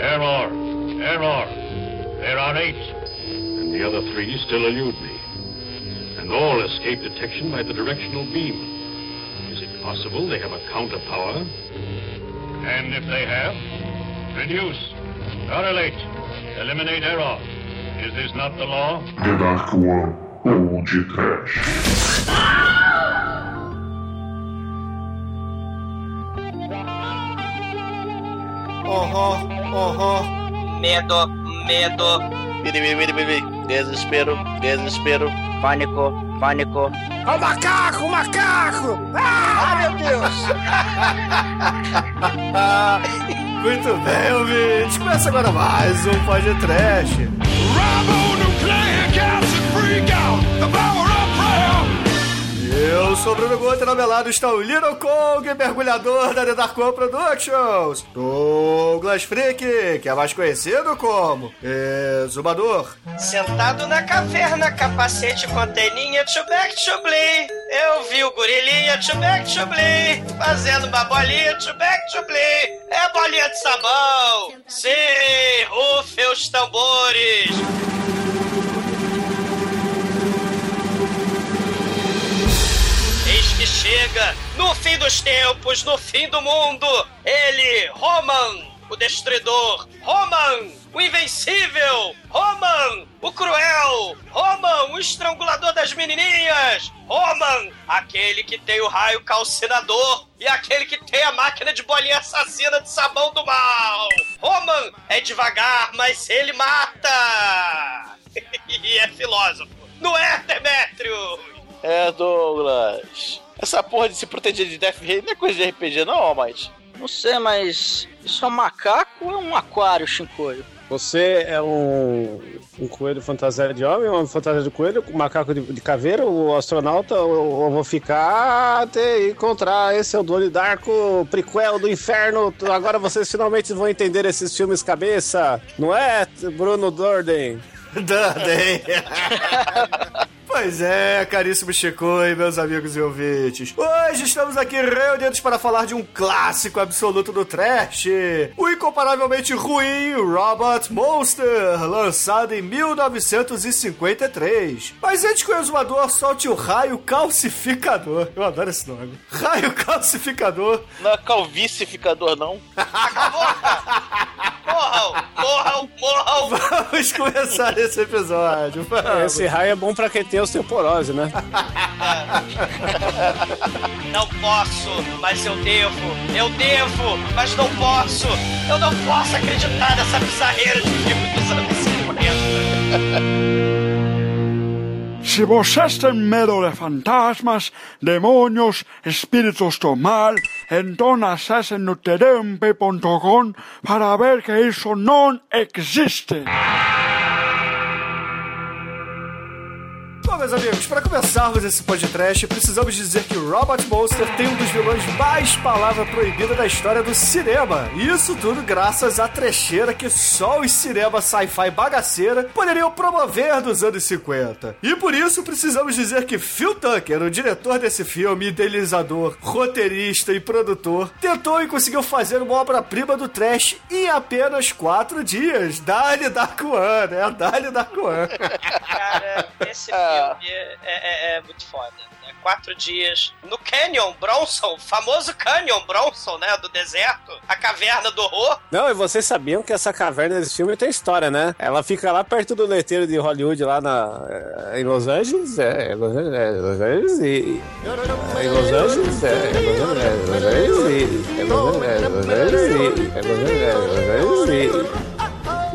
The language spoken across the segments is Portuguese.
Error. Error. There are eight. And the other three still elude me. And all escape detection by the directional beam. Is it possible they have a counter power? And if they have, reduce, correlate, eliminate error. Is this not the law? The Dark One ou de Trash. Aham. Medo, medo. Desespero, desespero. pânico, pânico. Ó o macaco, o macaco! Ah, meu Deus! Muito bem, ouvintes. Começa agora mais um Pode Trash. Eu sou Bruno Guter, ao meu lado está o Little Kong, mergulhador da The Dark One Productions. Douglas Freak, que é mais conhecido como Exumador. Sentado na caverna, capacete com anteninha, tchubec tchubli. Eu vi o gorilinha, tchubec tchubli. Fazendo uma bolinha, tchubec tchubli. É bolinha de sabão. Sim, rufem os tambores. No fim dos tempos, no fim do mundo, ele, Roman, o destruidor, Roman, o invencível, Roman, o cruel, Roman, o estrangulador das menininhas, Roman, aquele que tem o raio calcinador e aquele que tem a máquina de bolinha assassina de sabão do mal. Roman é devagar, mas ele mata. e é filósofo. Não é, Demétrio? É, Douglas. Essa porra de se proteger de Death Ray não é coisa de RPG, não, mas. Não sei, mas isso é um macaco ou é um aquário, Shinkoio? Você é um, um coelho fantasia de homem, uma fantasia de coelho, um macaco de, de caveira, o astronauta, ou eu vou ficar até encontrar esse é o Donnie Darko, prequel do inferno. Agora vocês finalmente vão entender esses filmes cabeça, não é, Bruno Dorden? Dudley. Pois é, caríssimo Chico e meus amigos e ouvintes. Hoje estamos aqui reunidos para falar de um clássico absoluto do trash. O incomparavelmente ruim Robot Monster, lançado em 1953. Mas antes que o exumador solte o raio calcificador. Eu adoro esse nome. Raio calcificador. Não é calvicificador, não. Morram, morram, morram. Vamos começar esse episódio. Vamos. Esse raio é bom pra quem tem osteoporose, né? Não posso, mas eu devo. Eu devo, mas não posso. Eu não posso acreditar nessa bizarreira de filme dos anos 50. Si vos ten medo de fantasmas, demonios, espíritos do mal, entón acesen no terempe.com para ver que iso non existe. Bom, meus amigos, para começarmos esse podcast, precisamos dizer que Robot Monster tem um dos vilões mais palavra proibida da história do cinema. E isso tudo graças à trecheira que só os cinemas sci-fi bagaceira poderiam promover nos anos 50. E por isso precisamos dizer que Phil Tucker, o diretor desse filme, idealizador, roteirista e produtor, tentou e conseguiu fazer uma obra-prima do trash em apenas quatro dias. Dali One, né? Dali One. Cara, esse filme é, é- é muito foda. Né? Quatro dias no Canyon Bronson, famoso Canyon Bronson, né? Do deserto, a caverna do horror. Não, e vocês sabiam que essa caverna desse filme tem história, né? Ela fica lá perto do letreiro de Hollywood, lá na, eh, em Los Angeles, é, em Los Angeles, é, Los Angeles e... é, Em Los Angeles, é, em Los Angeles, é, Los Angeles e... é, Los Angeles, é, Los Angeles e... é, Los Angeles, é, Los Angeles e...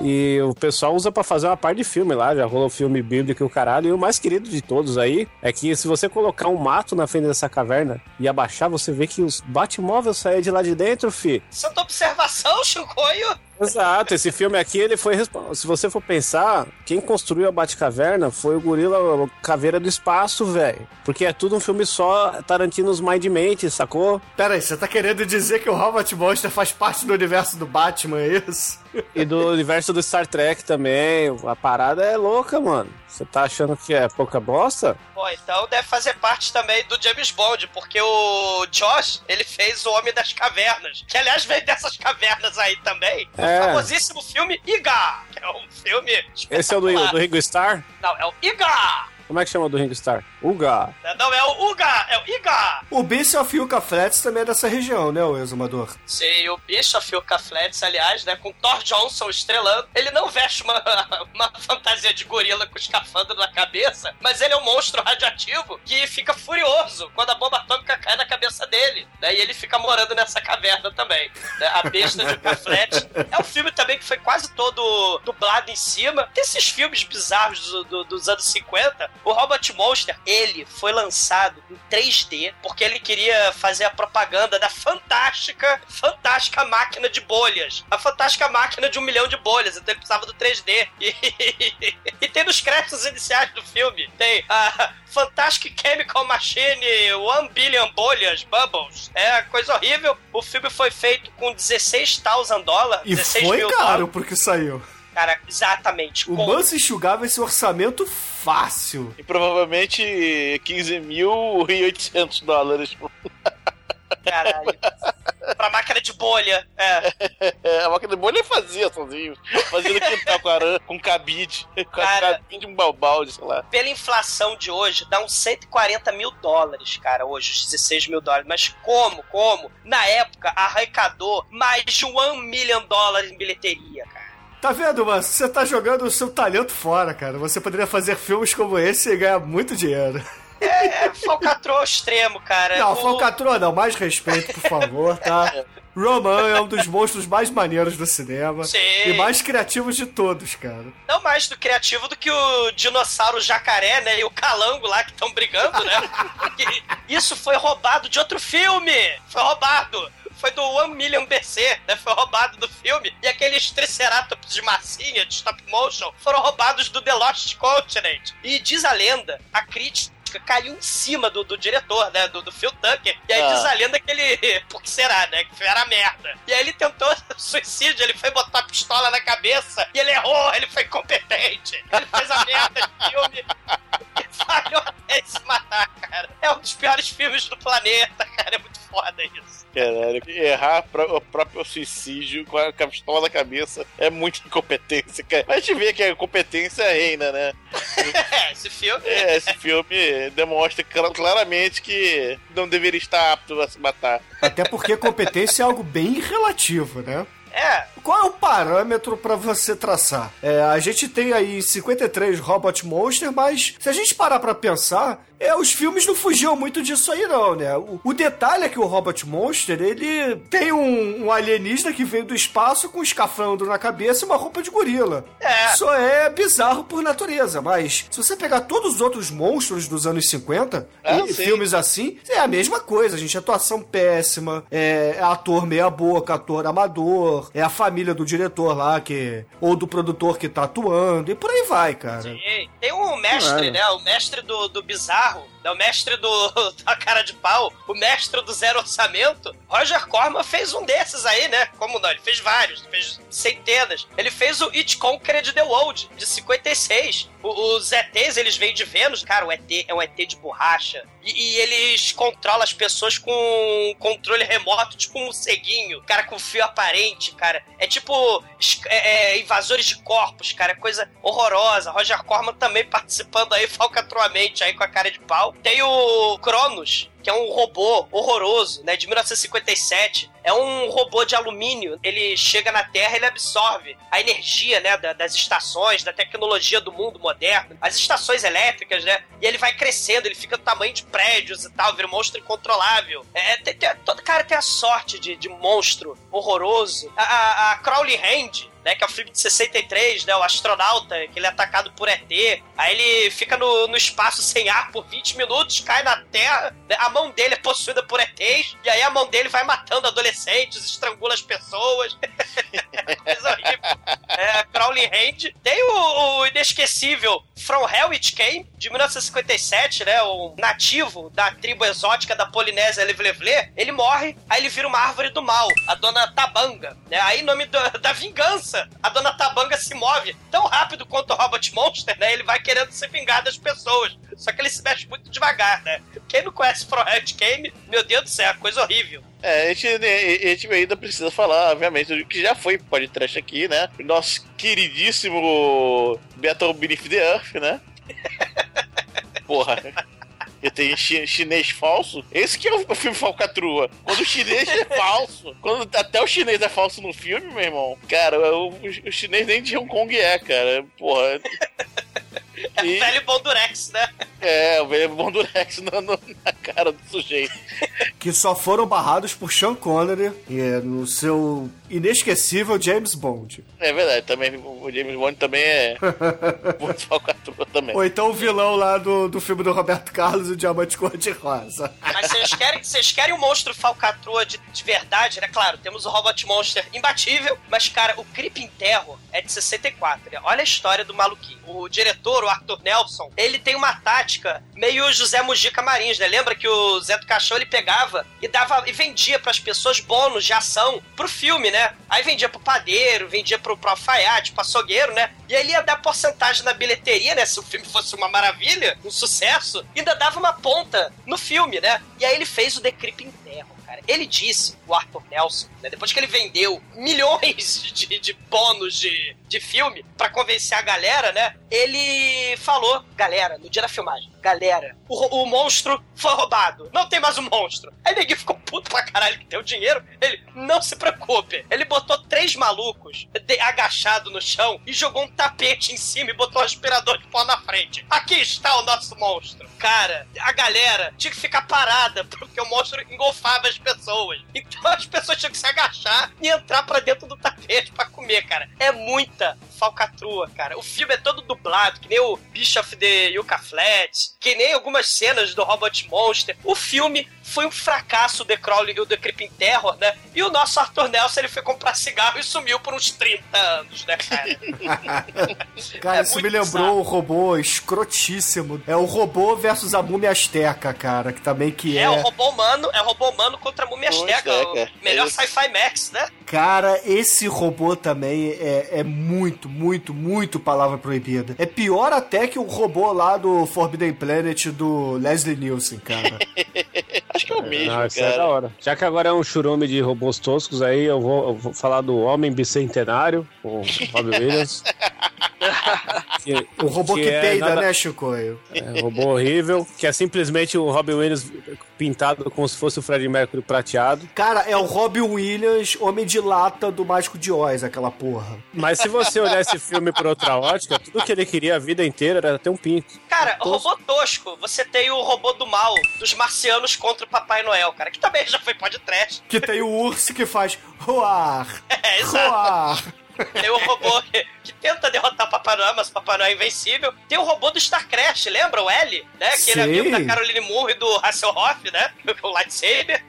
E o pessoal usa pra fazer uma parte de filme lá, já rolou filme bíblico e o caralho. E o mais querido de todos aí é que se você colocar um mato na frente dessa caverna e abaixar, você vê que os Batmóveis saem de lá de dentro, fi. Santa observação, Chicoio. Exato, esse filme aqui, ele foi. Se você for pensar, quem construiu a Batcaverna foi o gorila Caveira do Espaço, velho. Porque é tudo um filme só, Tarantino's Mind Mente, sacou? Pera aí, você tá querendo dizer que o Robot Monster faz parte do universo do Batman, é isso? E do universo do Star Trek também. A parada é louca, mano. Você tá achando que é pouca bosta? Pô, então deve fazer parte também do James Bond, porque o Josh, ele fez o Homem das Cavernas, que aliás veio dessas cavernas aí também. É. famosíssimo filme Iga, que é um filme Esse é o do, do Ringo Starr? Não, é o Iga! Como é que chama o do Ringo Starr? Uga. Não, é o Uga, é o Iga! O Bishop Yucca Flats também é dessa região, né, o exumador? Sim, o Bishop Yucca Flats, aliás, né, com Thor Johnson estrelando, ele não veste uma, uma fantasia de gorila com escafandro na cabeça, mas ele é um monstro radioativo que fica furioso quando a bomba atômica cai na cabeça dele, né, e ele fica morando nessa caverna também. né, a besta de Yucca Flats. É um filme também que foi quase todo dublado em cima. Tem esses filmes bizarros do- do- dos anos 50. O Robot Monster, ele foi lançado em 3D porque ele queria fazer a propaganda da fantástica, fantástica máquina de bolhas. A fantástica máquina de um milhão de bolhas. Então ele precisava do 3D. E, e tem nos créditos iniciais do filme, tem a Fantastic Chemical Machine One Billion Bolhas, Bubbles. É coisa horrível. O filme foi feito com 16 thousand dólares. E 16 foi mil caro dólares. porque saiu. Cara, exatamente. O Manso enxugava esse orçamento fácil. E provavelmente 15.800 dólares. Caralho. pra máquina de bolha. É. É, a máquina de bolha fazia sozinho. Fazia no quintal com arame, com cabide. Com Cara. cabide, um balbalde, sei lá. Pela inflação de hoje, dá uns 140 mil dólares, cara, hoje, os 16 mil dólares. Mas como, como? Na época, arrecadou mais de um million dólares em bilheteria, cara. Tá vendo, Manso? Você tá jogando o seu talento fora, cara. Você poderia fazer filmes como esse e ganhar muito dinheiro. É falcatrua ao extremo, cara. Não, O- falcatrua não. Mais respeito, por favor, tá? Roman é um dos monstros mais maneiros do cinema. Sim. E mais criativos de todos, cara. Não mais do criativo do que o dinossauro jacaré, né? E o calango lá que estão brigando, né? Que Isso foi roubado de outro filme! Foi roubado! Foi do One Million BC, né? Foi roubado do filme. E aqueles triceratops de massinha, de stop motion, foram roubados do The Lost Continent. E diz a lenda, a crítica caiu em cima do, do diretor, né? Do, do Phil Tucker. E aí Ah. diz a lenda que ele. Por que será, né? Que era merda. E aí ele tentou suicídio, ele foi botar a pistola na cabeça e ele errou, ele foi incompetente. Ele fez a merda de filme e falhou até em se matar, cara. É um dos piores filmes do planeta, cara. É muito foda isso. Caralho, errar pro- o próprio suicídio com a, com a pistola na cabeça é muita incompetência, cara. Mas a gente vê que a competência reina, né? É, esse filme. É, esse filme demonstra cl- claramente que não deveria estar apto a se matar. Até porque competência é algo bem relativo, né? É, Qual é o parâmetro pra você traçar? É, a gente tem aí 53 Robot Monster, mas se a gente parar pra pensar, é, os filmes não fugiam muito disso aí não, né? O, o detalhe é que o Robot Monster, ele tem um, um alienígena que veio do espaço com um escafandro na cabeça e uma roupa de gorila. É. Isso é bizarro por natureza, mas se você pegar todos os outros monstros dos anos 50 Ah, e sim. filmes assim, é a mesma coisa, gente. Atuação péssima, é, é ator meia boca, ator amador, é a família do diretor lá que. ou do produtor que tá atuando, e por aí vai, cara. E tem o mestre, Claro. né? O mestre do, do bizarro, né? o mestre do da cara de pau, o mestre do zero orçamento. Roger Corman fez um desses aí, né? Como não? Ele fez vários, fez centenas. Ele fez o It Conquered the World, de 56. O- os ETs, eles vêm de Vênus. Cara, o ET é um ET de borracha. E, e eles controlam as pessoas com um controle remoto, tipo um ceguinho. Cara, com fio aparente, cara. É tipo é- é, invasores de corpos, cara. É coisa horrorosa. Roger Corman também participando aí falcatruamente aí com a cara de pau. Tem o Cronos, que é um robô horroroso, né, de 1957. É um robô de alumínio. Ele chega na Terra, ele absorve a energia, né, da- das estações, da tecnologia do mundo moderno, as estações elétricas, né, e ele vai crescendo, ele fica do tamanho de prédios e tal, vira um monstro incontrolável. É, tem, tem, todo cara tem a sorte de, de monstro horroroso. A, a, a Crowley Hand, né, que é o filme de 63, né, o astronauta, que ele é atacado por ET, aí ele fica no, no espaço sem ar por 20 minutos, cai na Terra, né, a mão dele é possuída por ETs, e aí a mão dele vai matando adolescentes, estrangula as pessoas. Coisa horrível. É, Crowley Hand. Tem o, o inesquecível From Hell It Came, de 1957, né, o nativo da tribo exótica da Polinésia Levlevle, ele morre, aí ele vira uma árvore do mal, a Dona Tabanga, né, aí nome da, da vingança, a Dona Tabanga se move tão rápido quanto o Robot Monster, né, ele vai querendo se vingar das pessoas. Só que ele se mexe muito devagar, né? Quem não conhece Hell to Game, meu Deus do céu, é coisa horrível. É, a gente, a gente ainda precisa falar, obviamente, do que já foi podcast aqui, né? Nosso queridíssimo Battle Beneath the Earth, né? Porra. E tem chi- chinês falso. Esse que é o filme falcatrua. Quando o chinês é falso. Quando até o chinês é falso no filme, meu irmão. Cara, o, o chinês nem de Hong Kong é, cara. Porra. É o velho bom Durex, né? É, o velho bom Durex na, no- na cara do sujeito. Que só foram barrados por Sean Connery e é no seu inesquecível James Bond. É verdade, também o James Bond também é muito falcatrua também. Ou então o vilão lá do, do filme do Roberto Carlos, o Diamante Cor-de-Rosa. Mas vocês querem, vocês querem um monstro falcatrua de, de verdade, né? Claro, temos o Robot Monster imbatível, mas, cara, o Creeping Terror é de 64. Né? Olha a história do maluquinho. O diretor, o Arthur Nelson, ele tem uma tática meio José Mujica Marins, né? Lembra que o Zé do Caixão ele pegava e dava e vendia pras pessoas bônus de ação pro filme, né? Aí vendia pro padeiro, vendia pro, pro alfaiate, pro açougueiro, né? E aí ele ia dar porcentagem na bilheteria, né? Se o filme fosse uma maravilha, um sucesso, ainda dava uma ponta no filme, né? E aí ele fez o The Creeping Terror, cara. Ele disse, o Arthur Nelson, né? Depois que ele vendeu milhões de, de bônus de, de filme pra convencer a galera, né? Ele falou, galera, no dia da filmagem, galera, o, o monstro foi roubado. Não tem mais um monstro. Aí ninguém ficou puto pra caralho que deu dinheiro. Ele, não se preocupe. Ele botou três malucos de, agachado no chão e jogou um tapete em cima e botou um aspirador de pó na frente. Aqui está o nosso monstro. Cara, a galera tinha que ficar parada porque o monstro engolfava as pessoas. Então as pessoas tinham que se agachar e entrar pra dentro do tapete pra comer, cara. É muita falcatrua, cara. O filme é todo dublado, que nem o Bicho of the Yucca Flat, que nem algumas cenas do Robot Monster. O filme foi um fracasso, o The Crawl e o The Creeping Terror, né? E o nosso Arthur Nelson, ele foi comprar cigarro e sumiu por uns 30 anos, né, cara? Cara, É isso me lembrou bizarro. o robô escrotíssimo. É o robô versus a múmia asteca, cara, que também que é. É, o robô humano, é o robô humano contra a múmia asteca, o asteca, melhor é sci-fi max, né? Cara, esse robô também é, é muito, muito, muito palavra proibida. É pior até que o robô lá do Forbidden Planet do Leslie Nielsen, cara. Acho que é o mesmo, Ah, isso é da cara. hora. Já que agora é um churume de robôs toscos, aí eu vou, eu vou falar do Homem Bicentenário, o Robbie Williams. Que- O robô que, é peida, nada- né, Chicoio? É, robô horrível, que é simplesmente o Robin Williams pintado como se fosse o Fred Mercury prateado. Cara, é o Robin Williams, Homem de Lata do Mágico de Oz, aquela porra. Mas se você olhar esse filme por outra ótica, tudo que ele queria a vida inteira era ter um pinto. Cara, robô tosco, você tem o robô do mal, dos marcianos contra o Papai Noel, cara, que também já foi podcast. Que tem o urso que faz roar, É, exato. roar. Tem o robô que, que tenta derrotar o Papai Noel, mas o Papai Noel é invencível. Tem o robô do Star Crash, lembra? O L, né? Que ele é amigo da Caroline Moore e do Hasselhoff, né? O lightsaber.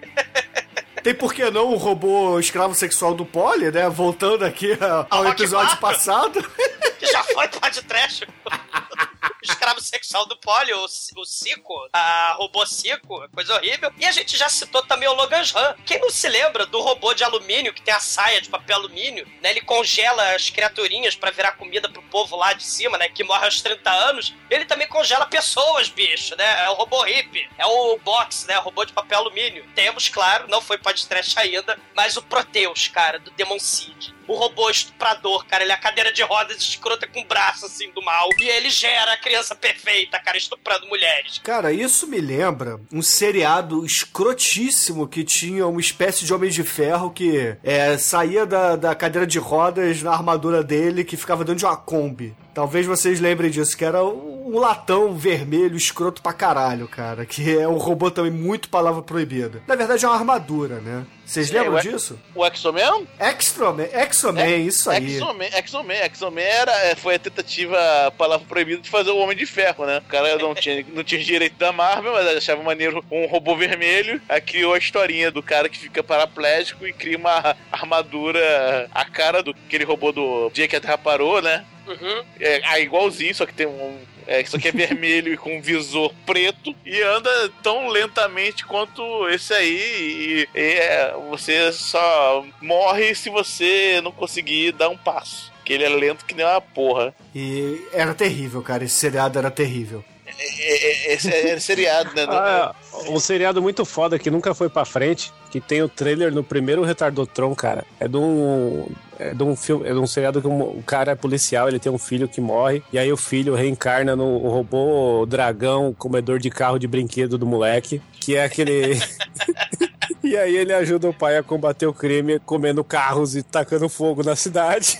Tem por que não o robô escravo sexual do Polly, né? Voltando aqui ao episódio passado. que já foi podcast. O escravo sexual do Polly, o, o Cico, a robô Cico, coisa horrível. E a gente já citou também o Logan Han. Quem não se lembra do robô de alumínio, que tem a saia de papel alumínio, né? Ele congela as criaturinhas pra virar comida pro povo lá de cima, né? Que morre aos 30 anos. Ele também congela pessoas, bicho, né? É o robô hippie, é o Box, né? O robô de papel alumínio. Temos, claro, não foi podcast ainda, mas o Proteus, cara, do Demon Seed. O robô estuprador, cara, ele é a cadeira de rodas escrota com o braço, assim, do mal. E ele gera a criança perfeita, cara, estuprando mulheres. Cara, isso me lembra um seriado escrotíssimo que tinha uma espécie de Homem de Ferro que é, saía da, da cadeira de rodas na armadura dele que ficava dentro de uma Kombi. Talvez vocês lembrem disso, que era um latão vermelho escroto pra caralho, cara. Que é um robô também muito palavra proibida. Na verdade é uma armadura, né? Vocês lembram ué. disso? O X-Men? Exoman, Exoman, isso aí. X-Men, X-Men, X-Men era, é, foi a tentativa, a palavra proibida, de fazer o Homem de Ferro, né? O cara não tinha, não tinha direito da Marvel, mas achava maneiro um robô vermelho. Aí criou a historinha do cara que fica paraplégico e cria uma armadura a cara do aquele robô do dia que a Terra parou, né? Uhum. É, ah, igualzinho, só que tem um. É, só que é vermelho e com um visor preto e anda tão lentamente quanto esse aí. E, e, é, você só morre se você não conseguir dar um passo. Que ele é lento que nem uma porra. E era terrível, cara. Esse seriado era terrível. é, é, esse é seriado, né? Ah, é. um seriado muito foda que nunca foi pra frente, que tem o trailer no primeiro Retardotron, cara. É de um. É de um filme, é de um seriado que um, o cara é policial, ele tem um filho que morre, e aí o filho reencarna no robô dragão, comedor de carro de brinquedo do moleque, que é aquele. E aí ele ajuda o pai a combater o crime comendo carros e tacando fogo na cidade.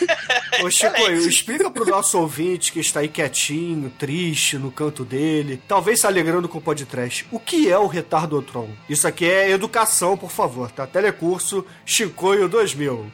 Ô Chico, explica pro nosso ouvinte que está aí quietinho, triste, no canto dele, talvez se alegrando com o podcast, o que é o Retardotron? Isso aqui é educação, por favor, tá? Telecurso Chicoio 2000.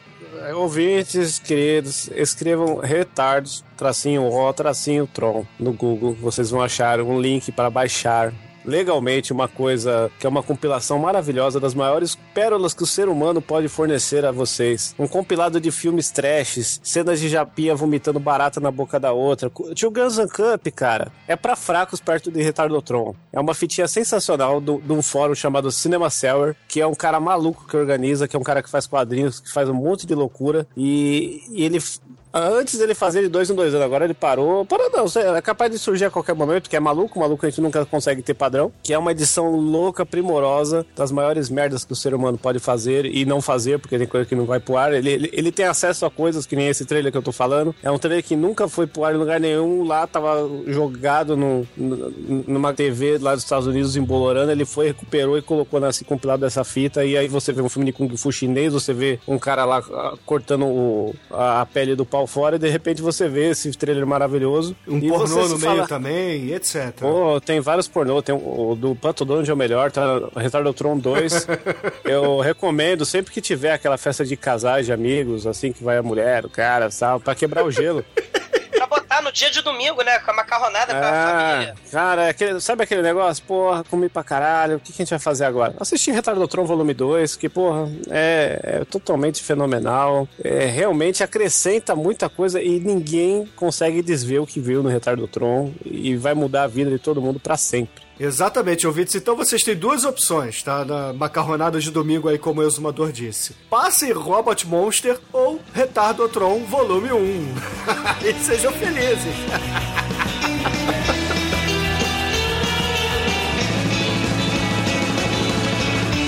Ouvintes queridos, escrevam retardos, tracinho O, tracinho Tron no Google. Vocês vão achar um link para baixar legalmente uma coisa que é uma compilação maravilhosa das maiores pérolas que o ser humano pode fornecer a vocês. Um compilado de filmes trashes, cenas de japinha vomitando barata na boca da outra. Tio Guns N' Cup, cara, é para fracos perto de Retardotron. É uma fitinha sensacional de um fórum chamado Cinema Seller, que é um cara maluco que organiza, que é um cara que faz quadrinhos, que faz um monte de loucura. E, e ele Antes ele fazia de dois em dois anos, agora ele parou. Parou não, é capaz de surgir a qualquer momento, que é maluco, maluco a gente nunca consegue ter padrão. Que é uma edição louca, primorosa, das maiores merdas que o ser humano pode fazer e não fazer, porque tem coisa que não vai pro ar. Ele, ele, ele tem acesso a coisas que nem esse trailer que eu tô falando. É um trailer que nunca foi pro ar em lugar nenhum. Lá tava jogado no, numa TV lá dos Estados Unidos, embolorando. Ele foi, recuperou e colocou nesse compilado dessa fita. E aí você vê um filme de Kung Fu chinês, você vê um cara lá ah, cortando o, a, a pele do pau fora e de repente você vê esse trailer maravilhoso. Um pornô no meio também, etc. Pô, tem vários pornô, tem o, o do Pato Donald é o melhor, tá? Retardotron 2. eu recomendo sempre que tiver aquela festa de casais, de amigos, assim, que vai a mulher, o cara, tal, pra quebrar o gelo. botar no dia de domingo, né? Com a macarronada ah, pra família. Cara, aquele, sabe aquele negócio? Porra, comi pra caralho, o que, que a gente vai fazer agora? Assistir Retardotron Volume 2, que, porra, é, é totalmente fenomenal. É, realmente acrescenta muita coisa e ninguém consegue desver o que viu no Retardotron e vai mudar a vida de todo mundo para sempre. Exatamente, ouvintes. Então vocês têm duas opções, tá? Na macarronada de domingo aí, como o exumador disse. Passe Robot Monster ou Retardotron Volume 1. e sejam felizes.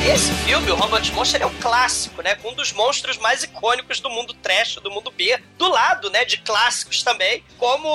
Esse filme, o Robot Monster, é um clássico, né? Um dos monstros mais icônicos do mundo trash, do mundo B. Do lado, né, de clássicos também, como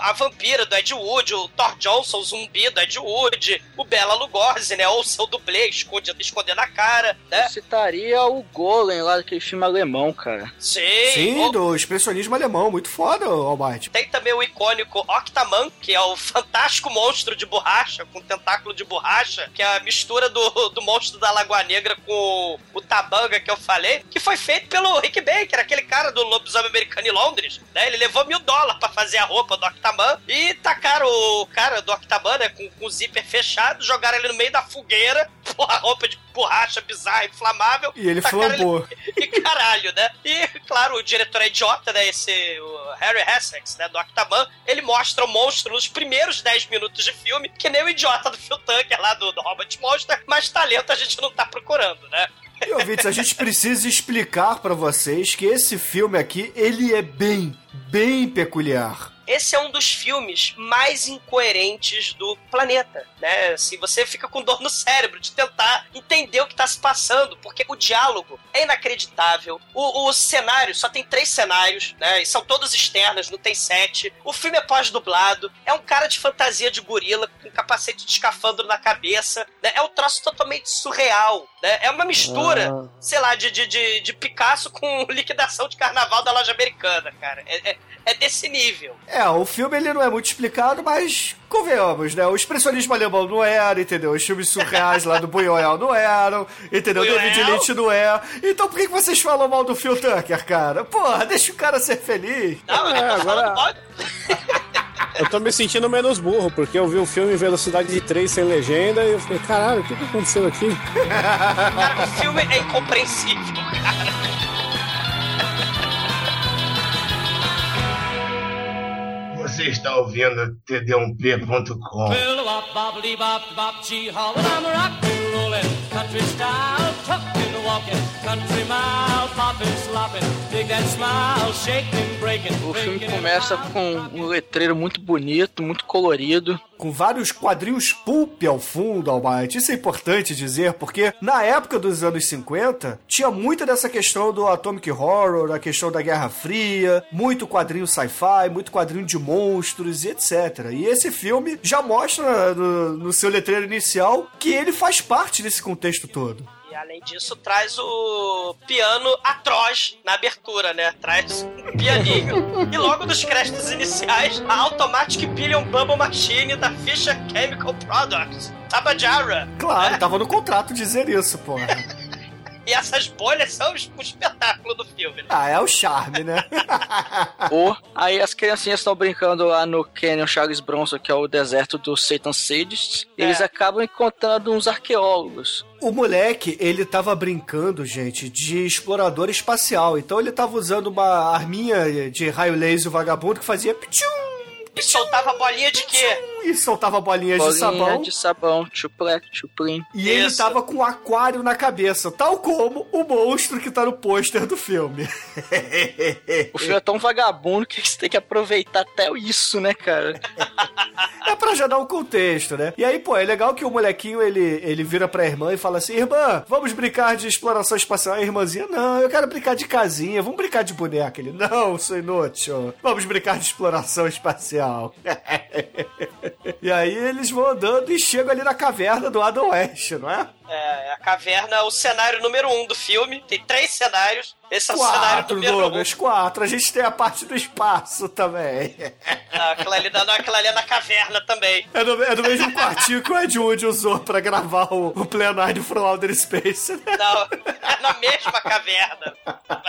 a vampira do Ed Wood, o Thor Johnson, o zumbi do Ed Wood, o Bela Lugosi, né? Ou seu dublê, esconde, escondendo a cara, né? Eu citaria o Golem lá daquele filme alemão, cara. Sim. Sim, o... do expressionismo alemão. Muito foda, Almighty. Tem também o icônico Octaman, que é o fantástico monstro de borracha, com tentáculo de borracha, que é a mistura do, do monstro da Lagoa Negra com o Tabanga que eu falei, que foi feito pelo Rick Baker, aquele cara do Lobisomem Americano em Londres, né? Ele levou mil dólares pra fazer a roupa do Octaman e tacaram o cara do Octaman, né? Com, com o zíper fechado, jogaram ele no meio da fogueira, porra, roupa de borracha bizarra, inflamável. E ele flambou. E caralho, né? E, claro, o diretor é idiota, né? Esse Harry Essex, né? Do Octaman, ele mostra o monstro nos primeiros 10 minutos de filme, que nem o idiota do Phil Tucker lá do, do Robot Monster, mas talento a gente não tá procurando, né? E ouvintes, a gente precisa explicar para vocês que esse filme aqui, ele é bem, bem peculiar esse é um dos filmes mais incoerentes do planeta, né? Se você fica com dor no cérebro de tentar entender o que está se passando, porque o diálogo é inacreditável. O, o, cenário só tem três cenários, né? E são todos externas, não tem sete. O filme é pós-dublado. É um cara de fantasia de gorila com capacete de escafandro na cabeça. Né? É um troço totalmente surreal. Né? É uma mistura, ah. sei lá, de, de, de, de, Picasso com liquidação de carnaval da loja americana, cara. É, é, é desse nível. É, o filme ele não é muito explicado, mas convenhamos, né? O expressionismo alemão não era, entendeu? Os filmes surreais lá do Buñuel não eram, entendeu? Buñuel? David Lynch não é. Então por que vocês falam mal do Phil Tucker, cara? Porra, deixa o cara ser feliz. Não, é, agora... Eu tô me sentindo menos burro, porque eu vi o filme em velocidade de 3 sem legenda e eu falei, caralho, o que, que aconteceu aqui? Cara, o filme é incompreensível, cara. Você está ouvindo td1p.com. tucking, walking, country mile, popping, slopping, dig that smile, shaking, breaking. O filme começa com um letreiro muito bonito, muito colorido. Com vários quadrinhos pulp ao fundo, Almighty. Isso é importante dizer, porque na época dos anos 50, tinha muita dessa questão do Atomic Horror, a questão da Guerra Fria, muito quadrinho sci-fi, muito quadrinho de monstros e etc. E esse filme já mostra no, no seu letreiro inicial que ele faz parte desse contexto todo. E além disso, traz o piano atroz na abertura, né? Traz um pianinho. e logo dos créditos iniciais, a Automatic Billion Bubble Machine da Fisher Chemical Products. Tabajara. Claro, tava no contrato dizer isso, porra. E essas bolhas são o espetáculo do filme, né? Ah, é o charme, né? Ou aí as criancinhas estão brincando lá no Canyon Charles Bronson, que é o deserto dos Satan Sadists. É. Eles acabam encontrando uns arqueólogos. O moleque, ele tava brincando, gente, de explorador espacial. Então ele tava usando uma arminha de raio laser vagabundo que fazia pichum, E soltava bolinha de quê? e soltava bolinhas Bolinha de sabão. de sabão, chuplec, chuplim. E ele Isso. tava com um aquário na cabeça, tal como o monstro que tá no pôster do filme. O filme é tão vagabundo que você tem que aproveitar até isso, né, cara? É pra já dar um contexto, né? E aí, pô, é legal que o molequinho, ele, ele vira pra irmã e fala assim, irmã, vamos brincar de exploração espacial. A irmãzinha, não, eu quero brincar de casinha, vamos brincar de boneca. Ele, não, sou inútil, vamos brincar de exploração espacial. e aí eles vão andando e chegam ali na caverna do Adam West, não é? É, a caverna, o cenário número um do filme. Tem três cenários. Esse é o cenário Quatro, número um. Douglas, quatro. A gente tem a parte do espaço também. Ah, aquela ali, não, aquela ali é na caverna também. É no, é no mesmo quartinho que o Ed Wood usou pra gravar o, o Plenário from Outer Space. né? Não, é na mesma caverna.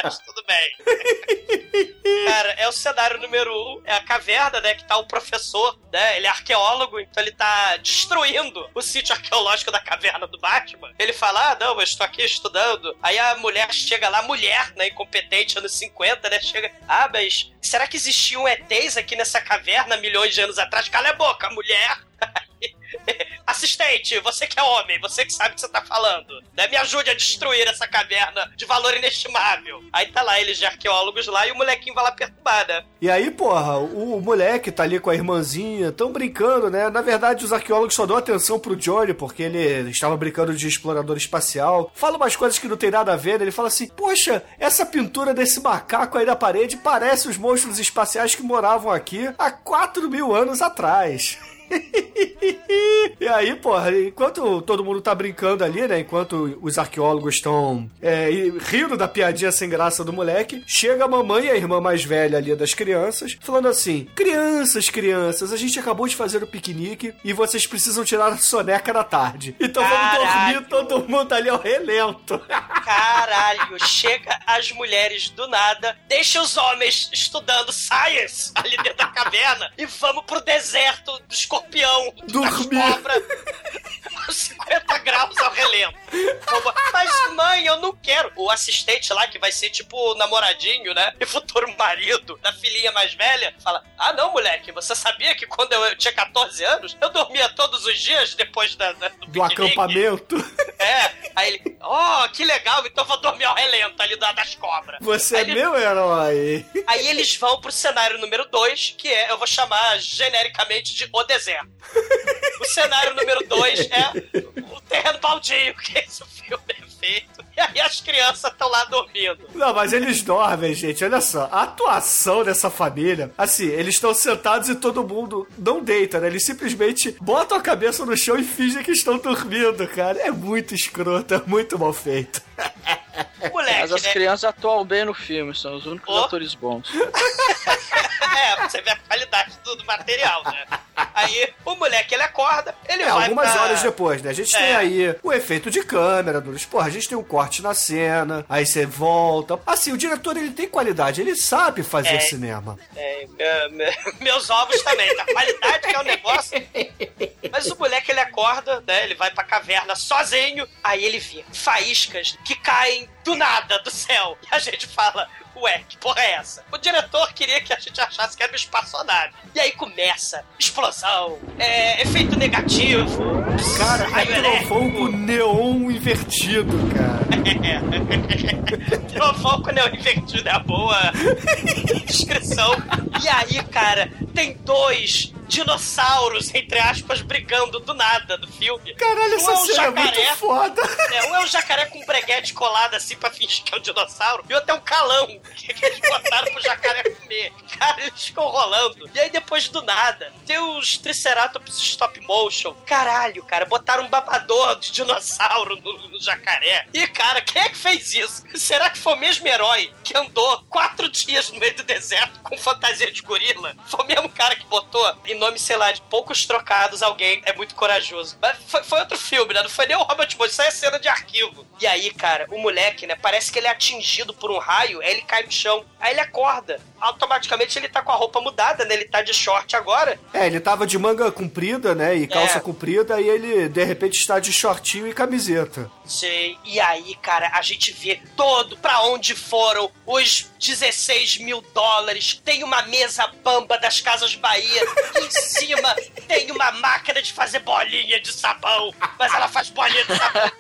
Mas tudo bem. Cara, é o cenário número um. É a caverna, né? Que tá o professor, né? Ele é arqueólogo, então ele tá destruindo o sítio arqueológico da caverna do Batman. Ele fala: Ah, não, eu estou aqui estudando. Aí a mulher chega lá, mulher, Incompetente, anos 50, né? Chega. Ah, mas será que existiam ETs aqui nessa caverna milhões de anos atrás? Cala a boca, mulher! Assistente, você que é homem, você que sabe o que você tá falando, né? Me ajude a destruir essa caverna de valor inestimável. Aí tá lá eles de arqueólogos lá e o molequinho vai lá perturbar, né? E aí, porra, o, o moleque tá ali com a irmãzinha, tão brincando, né? Na verdade, os arqueólogos só dão atenção pro Johnny, porque ele estava brincando de explorador espacial. Fala umas coisas que não tem nada a ver, né? Ele fala assim: Poxa, essa pintura desse macaco aí na parede parece os monstros espaciais que moravam aqui há 4 mil anos atrás. e aí, porra, enquanto todo mundo tá brincando ali, né? Enquanto os arqueólogos estão é, rindo da piadinha sem graça do moleque, chega a mamãe e a irmã mais velha ali das crianças, falando assim: Crianças, crianças, a gente acabou de fazer o piquenique e vocês precisam tirar a soneca da tarde. Então vamos Caralho. dormir todo mundo ali ao relento. Caralho, chega as mulheres do nada, deixa os homens estudando science ali dentro da caverna e vamos pro deserto do escorpião, Dormir. aos 50 graus ao relento. Mas mãe, eu não quero. O assistente lá, que vai ser tipo o namoradinho, né? E futuro marido da filhinha mais velha, fala: Ah, não, moleque, você sabia que quando eu tinha 14 anos, eu dormia todos os dias depois da, da- do, Do piquenique?" acampamento. É, aí ele, oh, que legal, então vou dormir ao relento ali da- das cobras. Você é Aí ele- meu herói. Aí eles vão pro cenário número 2, que é, eu vou chamar genericamente de O Deserto. O cenário número 2 é o terreno baldio, que esse filme é feito. E aí as crianças estão lá dormindo. Não, mas eles dormem, gente. Olha só. A atuação dessa família. Assim, eles estão sentados e todo mundo não deita, né? Eles simplesmente botam a cabeça no chão e fingem que estão dormindo, cara. É muito escroto, é muito mal feito. Moleque, Mas as né? crianças atuam bem no filme, são os únicos Oh. atores bons. É, você vê a qualidade do, do material, né? Aí o moleque ele acorda, ele É, vai algumas pra... horas depois, né? A gente É. tem aí o efeito de câmera, Duros. Porra, a gente tem um corte na cena, aí você volta. Assim, o diretor, ele tem qualidade, ele sabe fazer É. cinema. É, me- meus ovos também, a qualidade que é o negócio. Mas o moleque ele acorda, né? Ele vai pra caverna sozinho, aí ele vê faíscas que caem do nada do céu. E a gente fala. Ué, que porra é essa? O diretor queria que a gente achasse que era uma espaçonave. E aí começa explosão, é, efeito negativo, Cara, é trovão com neon invertido, cara. Trovão quando eu invertido é a boa descrição. E aí, cara, tem dois dinossauros, entre aspas, brigando do nada do filme. Caralho, Um essa é um cena é muito jacaré. foda. É, um é um jacaré com um breguete colado assim pra fingir que é um dinossauro, e outro é um calão que que eles botaram pro jacaré comer. Cara, eles ficam rolando. E aí depois do nada, tem os Triceratops stop motion. Caralho, cara, botaram um babador de dinossauro no, no jacaré. E, cara, quem é que fez isso? Será que foi o mesmo herói que andou quatro dias no meio do deserto com fantasia de gorila? Foi o mesmo cara que botou em nome, sei lá, de poucos trocados alguém é muito corajoso. Mas foi, foi outro filme, né? Não foi nem o Robert Moore, isso aí é cena de arquivo. E aí, cara, o moleque, né? Parece que ele é atingido por um raio, aí ele cai no chão. Aí ele acorda. Automaticamente ele tá com a roupa mudada, né? Ele tá de short agora. É, ele tava de manga comprida, né? E calça É. comprida, e ele de repente está de shortinho e camiseta. Sei. E aí, cara, a gente vê todo pra onde foram os 16 mil dólares. Tem uma mesa bamba das Casas Bahia. Em cima tem uma máquina de fazer bolinha de sabão. Mas ela faz bolinha de sabão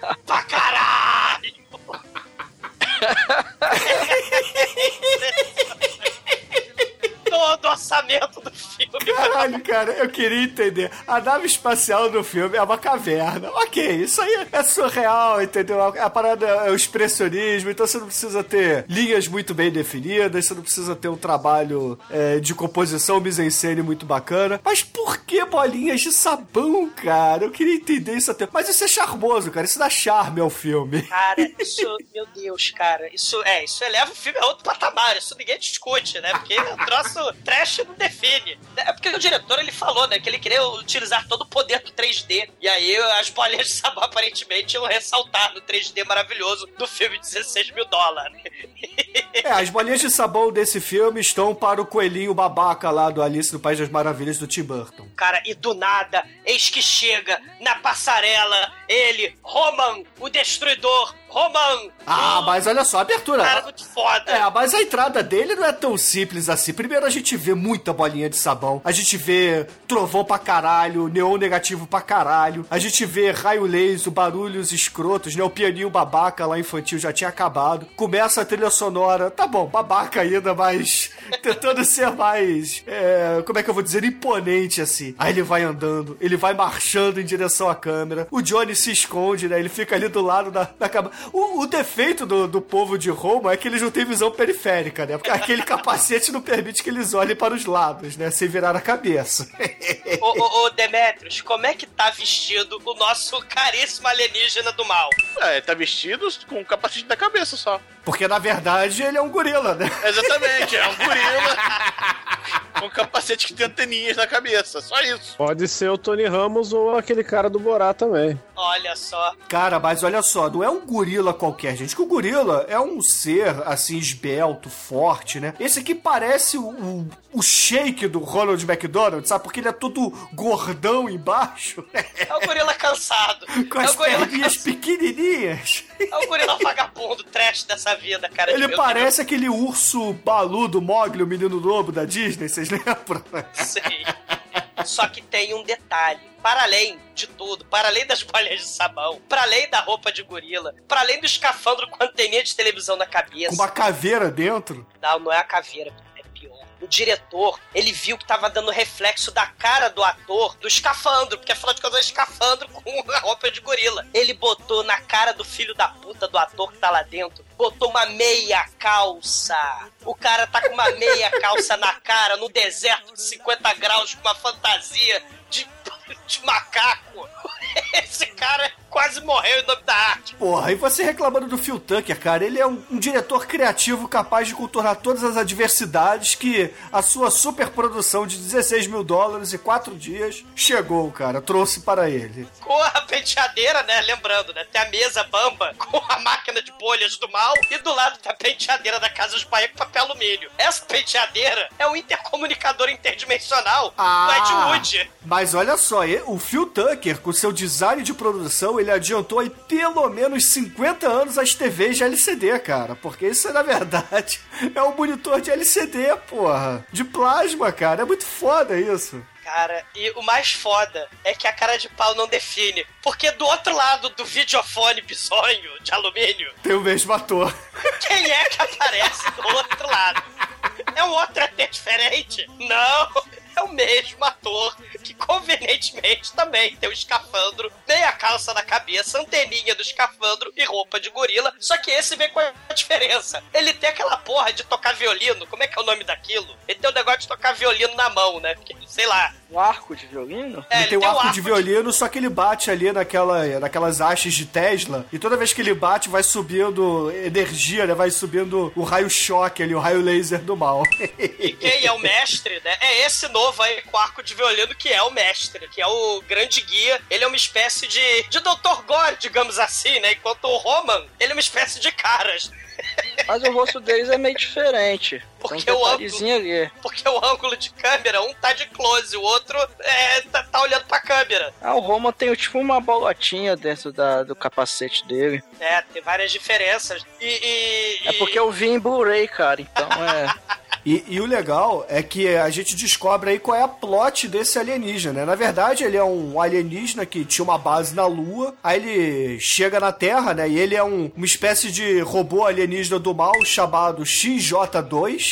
Caralho, cara, eu queria entender. A nave espacial do filme é uma caverna. Ok, isso aí é surreal, entendeu? A parada é o expressionismo, então você não precisa ter linhas muito bem definidas, você não precisa ter um trabalho é, de composição mise-en-scène muito bacana. Mas por que bolinhas de sabão, cara? Eu queria entender isso até. Mas isso é charmoso, cara. Isso dá charme ao filme. Cara, isso, meu Deus, cara, isso é, isso eleva o filme a outro patamar, isso ninguém discute, né? Porque o troço trash não define. É porque o diretor ele falou, né, que ele queria utilizar todo o poder do 3D. E aí as bolinhas de sabão aparentemente iam ressaltar no 3D maravilhoso do filme de 16 mil dólares. É, as bolinhas de sabão desse filme estão para o coelhinho babaca lá do Alice no País das Maravilhas do Tim Burton. Cara, e do nada, eis que chega na passarela ele, Roman, o destruidor, Roman. Ah, o mas olha só, a abertura. cara muito foda. É, mas a entrada dele não é tão simples assim. Primeiro a gente vê muita bolinha de sabão. A gente vê trovão pra caralho, neon negativo pra caralho. A gente vê raio laser, barulhos escrotos, né? O pianinho babaca lá infantil já tinha acabado. Começa a trilha sonora. Tá bom, babaca ainda, mas tentando ser mais. é, como é que eu vou dizer? Imponente assim. Aí ele vai andando, ele vai marchando em direção à câmera. O Johnny se esconde, né? Ele fica ali do lado da, da câmera. O, o defeito do, do povo de Roma é que eles não têm visão periférica, né? Porque aquele capacete não permite que eles olhem para os lados, né? Sem virar a cabeça. Ô, ô, ô, Demetrius, como é que tá vestido o nosso caríssimo alienígena do mal? É, tá vestido com o capacete na cabeça só. Porque na verdade ele é um gorila, né? Exatamente, é um gorila com capacete que tem anteninhas na cabeça, só isso. Pode ser o Tony Ramos ou aquele cara do Borá também. Olha só. Cara, mas olha só, não é um gorila qualquer, gente. Que o gorila é um ser, assim, esbelto, forte, né? Esse aqui parece o, o, o shake do Ronald McDonald, sabe? Porque ele é todo gordão embaixo, É o gorila cansado. com é as o gorila perninhas pequenininhas. É o gorila vagabundo, trash dessa vida, cara. Ele Meu parece aquele urso balu do Mogli, o menino lobo da Disney, vocês lembram? Sei. Só que tem um detalhe. Para além de tudo, para além das bolinhas de sabão, para além da roupa de gorila, para além do escafandro com anteninha de televisão na cabeça. Com uma caveira dentro. Não, não é a caveira, O diretor, ele viu que tava dando reflexo da cara do ator do escafandro, porque afinal de contas é escafandro com a roupa de gorila. Ele botou na cara do filho da puta do ator que tá lá dentro, botou uma meia calça. O cara tá com uma meia calça na cara, no deserto de 50 graus, com uma fantasia de, de macaco. Esse cara quase morreu em nome da arte. Porra, e você reclamando do Phil Tucker, cara, ele é um, um diretor criativo capaz de contornar todas as adversidades que a sua superprodução de 16 mil dólares e 4 dias chegou, cara, trouxe para ele. com a penteadeira, né? Lembrando, né? Tem a mesa bamba com a máquina de bolhas do mal e do lado tem a penteadeira da Casa de Bahia com papel alumínio. Essa penteadeira é um intercomunicador interdimensional do Ed Wood. Mas olha só, o Phil Tucker, com seu design de produção, ele adiantou aí pelo menos 50 anos as TVs de LCD, cara. Porque isso, na verdade, é um monitor de LCD, porra. De plasma, cara. É muito foda isso. Cara, e o mais foda é que a cara de pau não define. Porque do outro lado do videofone bizonho de alumínio, Tem o mesmo ator. quem é que aparece do outro lado? É um outro até diferente? Não! É o mesmo ator que convenientemente também tem o escafandro, meia calça na cabeça, anteninha do escafandro e roupa de gorila. Só que esse vem com a diferença. Ele tem aquela porra de tocar violino. Como é que é o nome daquilo? Ele tem o negócio de tocar violino na mão, né? Porque, sei lá. Um arco de violino? É, ele tem um arco, de violino, só que ele bate ali naquela, naquelas hastes de Tesla. E toda vez que ele bate, vai subindo energia, né? Vai subindo o raio-choque ali, o raio laser do mal. E quem é o mestre, né? É esse novo aí com arco de violino que é o mestre, que é o grande guia. Ele é uma espécie de, de Dr. Gore, digamos assim, né? Enquanto o Roman, ele é uma espécie de caras. Mas o rosto deles é meio diferente. Porque Tem um o ângulo, ali. porque o ângulo de câmera, um tá de close, o outro é, tá, tá olhando pra câmera. Ah, o Roman tem tipo uma bolotinha dentro da, do capacete dele. É, tem várias diferenças. E. e- É e- porque eu vi em Blu-ray, cara. Então é. E, e o legal é que a gente descobre aí qual é a plot desse alienígena. né? Na verdade, ele é um alienígena que tinha uma base na Lua. Aí ele chega na Terra, né? E ele é um- uma espécie de robô alienígena do mal chamado XJ2.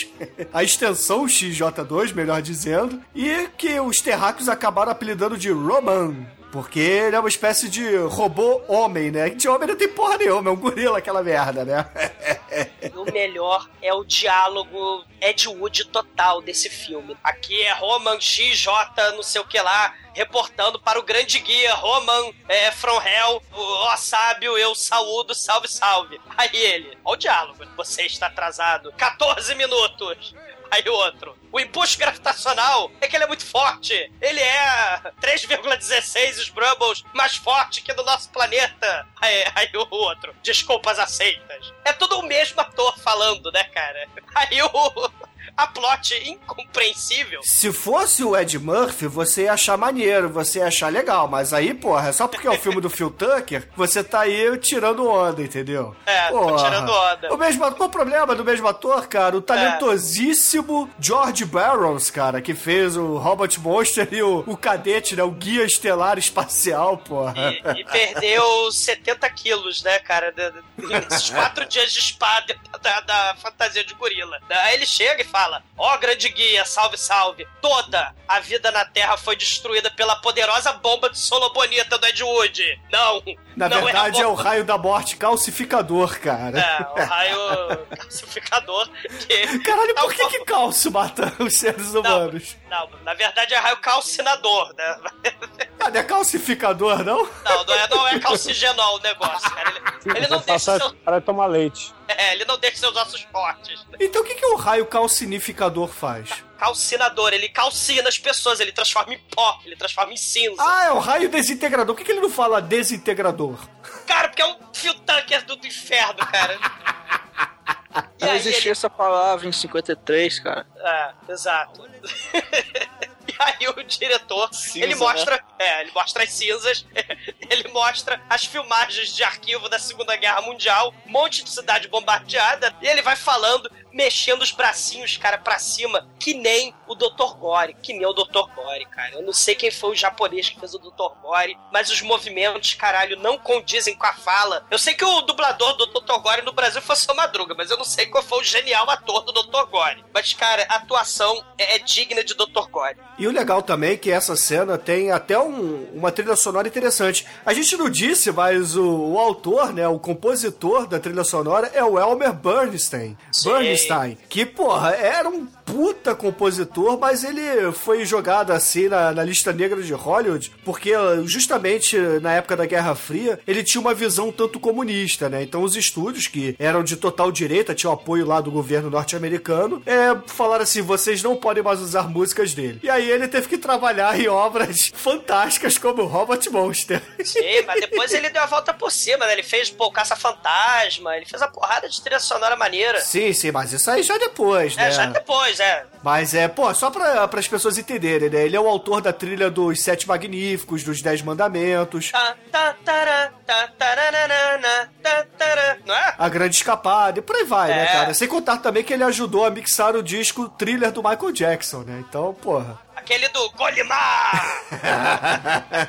A extensão XJ2, melhor dizendo. E que os terráqueos acabaram apelidando de Roman. Porque ele é uma espécie de robô homem, né? De homem não tem porra nenhuma, é um gorila aquela merda, né? O melhor é o diálogo Ed Wood total desse filme. Aqui é Roman XJ, não sei o que lá, reportando para o grande guia Roman é, From Hell. Ó sábio, eu saúdo, salve, salve. Aí ele, ó o diálogo, você está atrasado 14 minutos. Aí o outro, o impulso gravitacional é que ele é muito forte. Ele é 3,16 os Brumbles mais forte que no nosso planeta. Aí, aí o outro, desculpas aceitas. É tudo o mesmo ator falando, né, cara? Aí o. A plot incompreensível. Se fosse o Ed Murphy, você ia achar maneiro, você ia achar legal. Mas aí, porra, só porque é o filme do Phil Tucker, você tá aí tirando onda, entendeu? É, tô tirando onda. O mesmo, qual o problema do mesmo ator, cara? O talentosíssimo George Barrows, cara, que fez o Robot Monster e o, o cadete, né? O guia estelar espacial, porra. E perdeu 70 quilos, né, cara? Nesses quatro dias de espada da, da fantasia de gorila. Aí ele chega e fala: Ó, grande guia, salve, salve. Toda a vida na Terra foi destruída pela poderosa bomba de solo bonita do Ed Wood. Não. Na não verdade, é, é, o raio da morte calcificador, cara. É, o raio calcificador. Que... Caralho, por que, que cálcio mata os seres humanos? Não, na verdade é raio calcinador, né? Ah, não é calcificador, não? Não, não é, não é calcigenol o negócio, cara. Ele, ele não deixa seu, para tomar leite. é, ele não deixa seus ossos fortes. Então o que, que o raio calcinificador faz? Calcinador, ele calcina as pessoas, ele transforma em pó, ele transforma em cinza. Ah, é o raio desintegrador. Por que, que ele não fala desintegrador? Cara, porque é um fio tanker do, do inferno, cara. E Não aí existia ele- essa palavra em 53, cara. É, exato. e aí o diretor, ele mostra, é, ele mostra as cinzas, ele mostra as filmagens de arquivo da Segunda Guerra Mundial, um monte de cidade bombardeada, e ele vai falando, mexendo os bracinhos, cara, pra cima, que nem o Dr. Gore, que nem o Dr. Gore, cara. Eu não sei quem foi o japonês que fez o Dr. Gore, mas os movimentos, caralho, não condizem com a fala. Eu sei que o dublador do Dr. Gore no Brasil foi o seu Madruga, mas eu não sei qual foi o genial ator do Dr. Gore. Mas, cara, a atuação é, é digna de Dr. Gore. E o legal também é que essa cena tem até um- uma trilha sonora interessante. A gente não disse, mas o, o autor, né, o compositor da trilha sonora é o Elmer Bernstein. Bernstein, que, porra, era um puta compositor, mas ele foi jogado assim na, na lista negra de Hollywood, porque justamente na época da Guerra Fria, ele tinha uma visão tanto comunista, né? Então os estúdios, que eram de total direita, tinham apoio lá do governo norte-americano, é, falaram assim, vocês não podem mais usar músicas dele. E aí ele teve que trabalhar em obras fantásticas como Robot Monster. Sim, mas depois ele deu a volta por cima, né? Ele fez, pô, Caça-Fantasma, ele fez a porrada de trilha sonora maneira. Sim, sim, mas isso aí já depois, né? É, já depois, é. Mas é, pô, só pra, as pessoas entenderem, né? Ele é o autor da trilha dos Sete Magníficos, dos Dez Mandamentos, Tá, tá, tá. Não é? A Grande Escapada e por aí vai, né, É. cara? Sem contar também que ele ajudou a mixar o disco thriller do Michael Jackson, né? Então, porra. aquele do Golimar!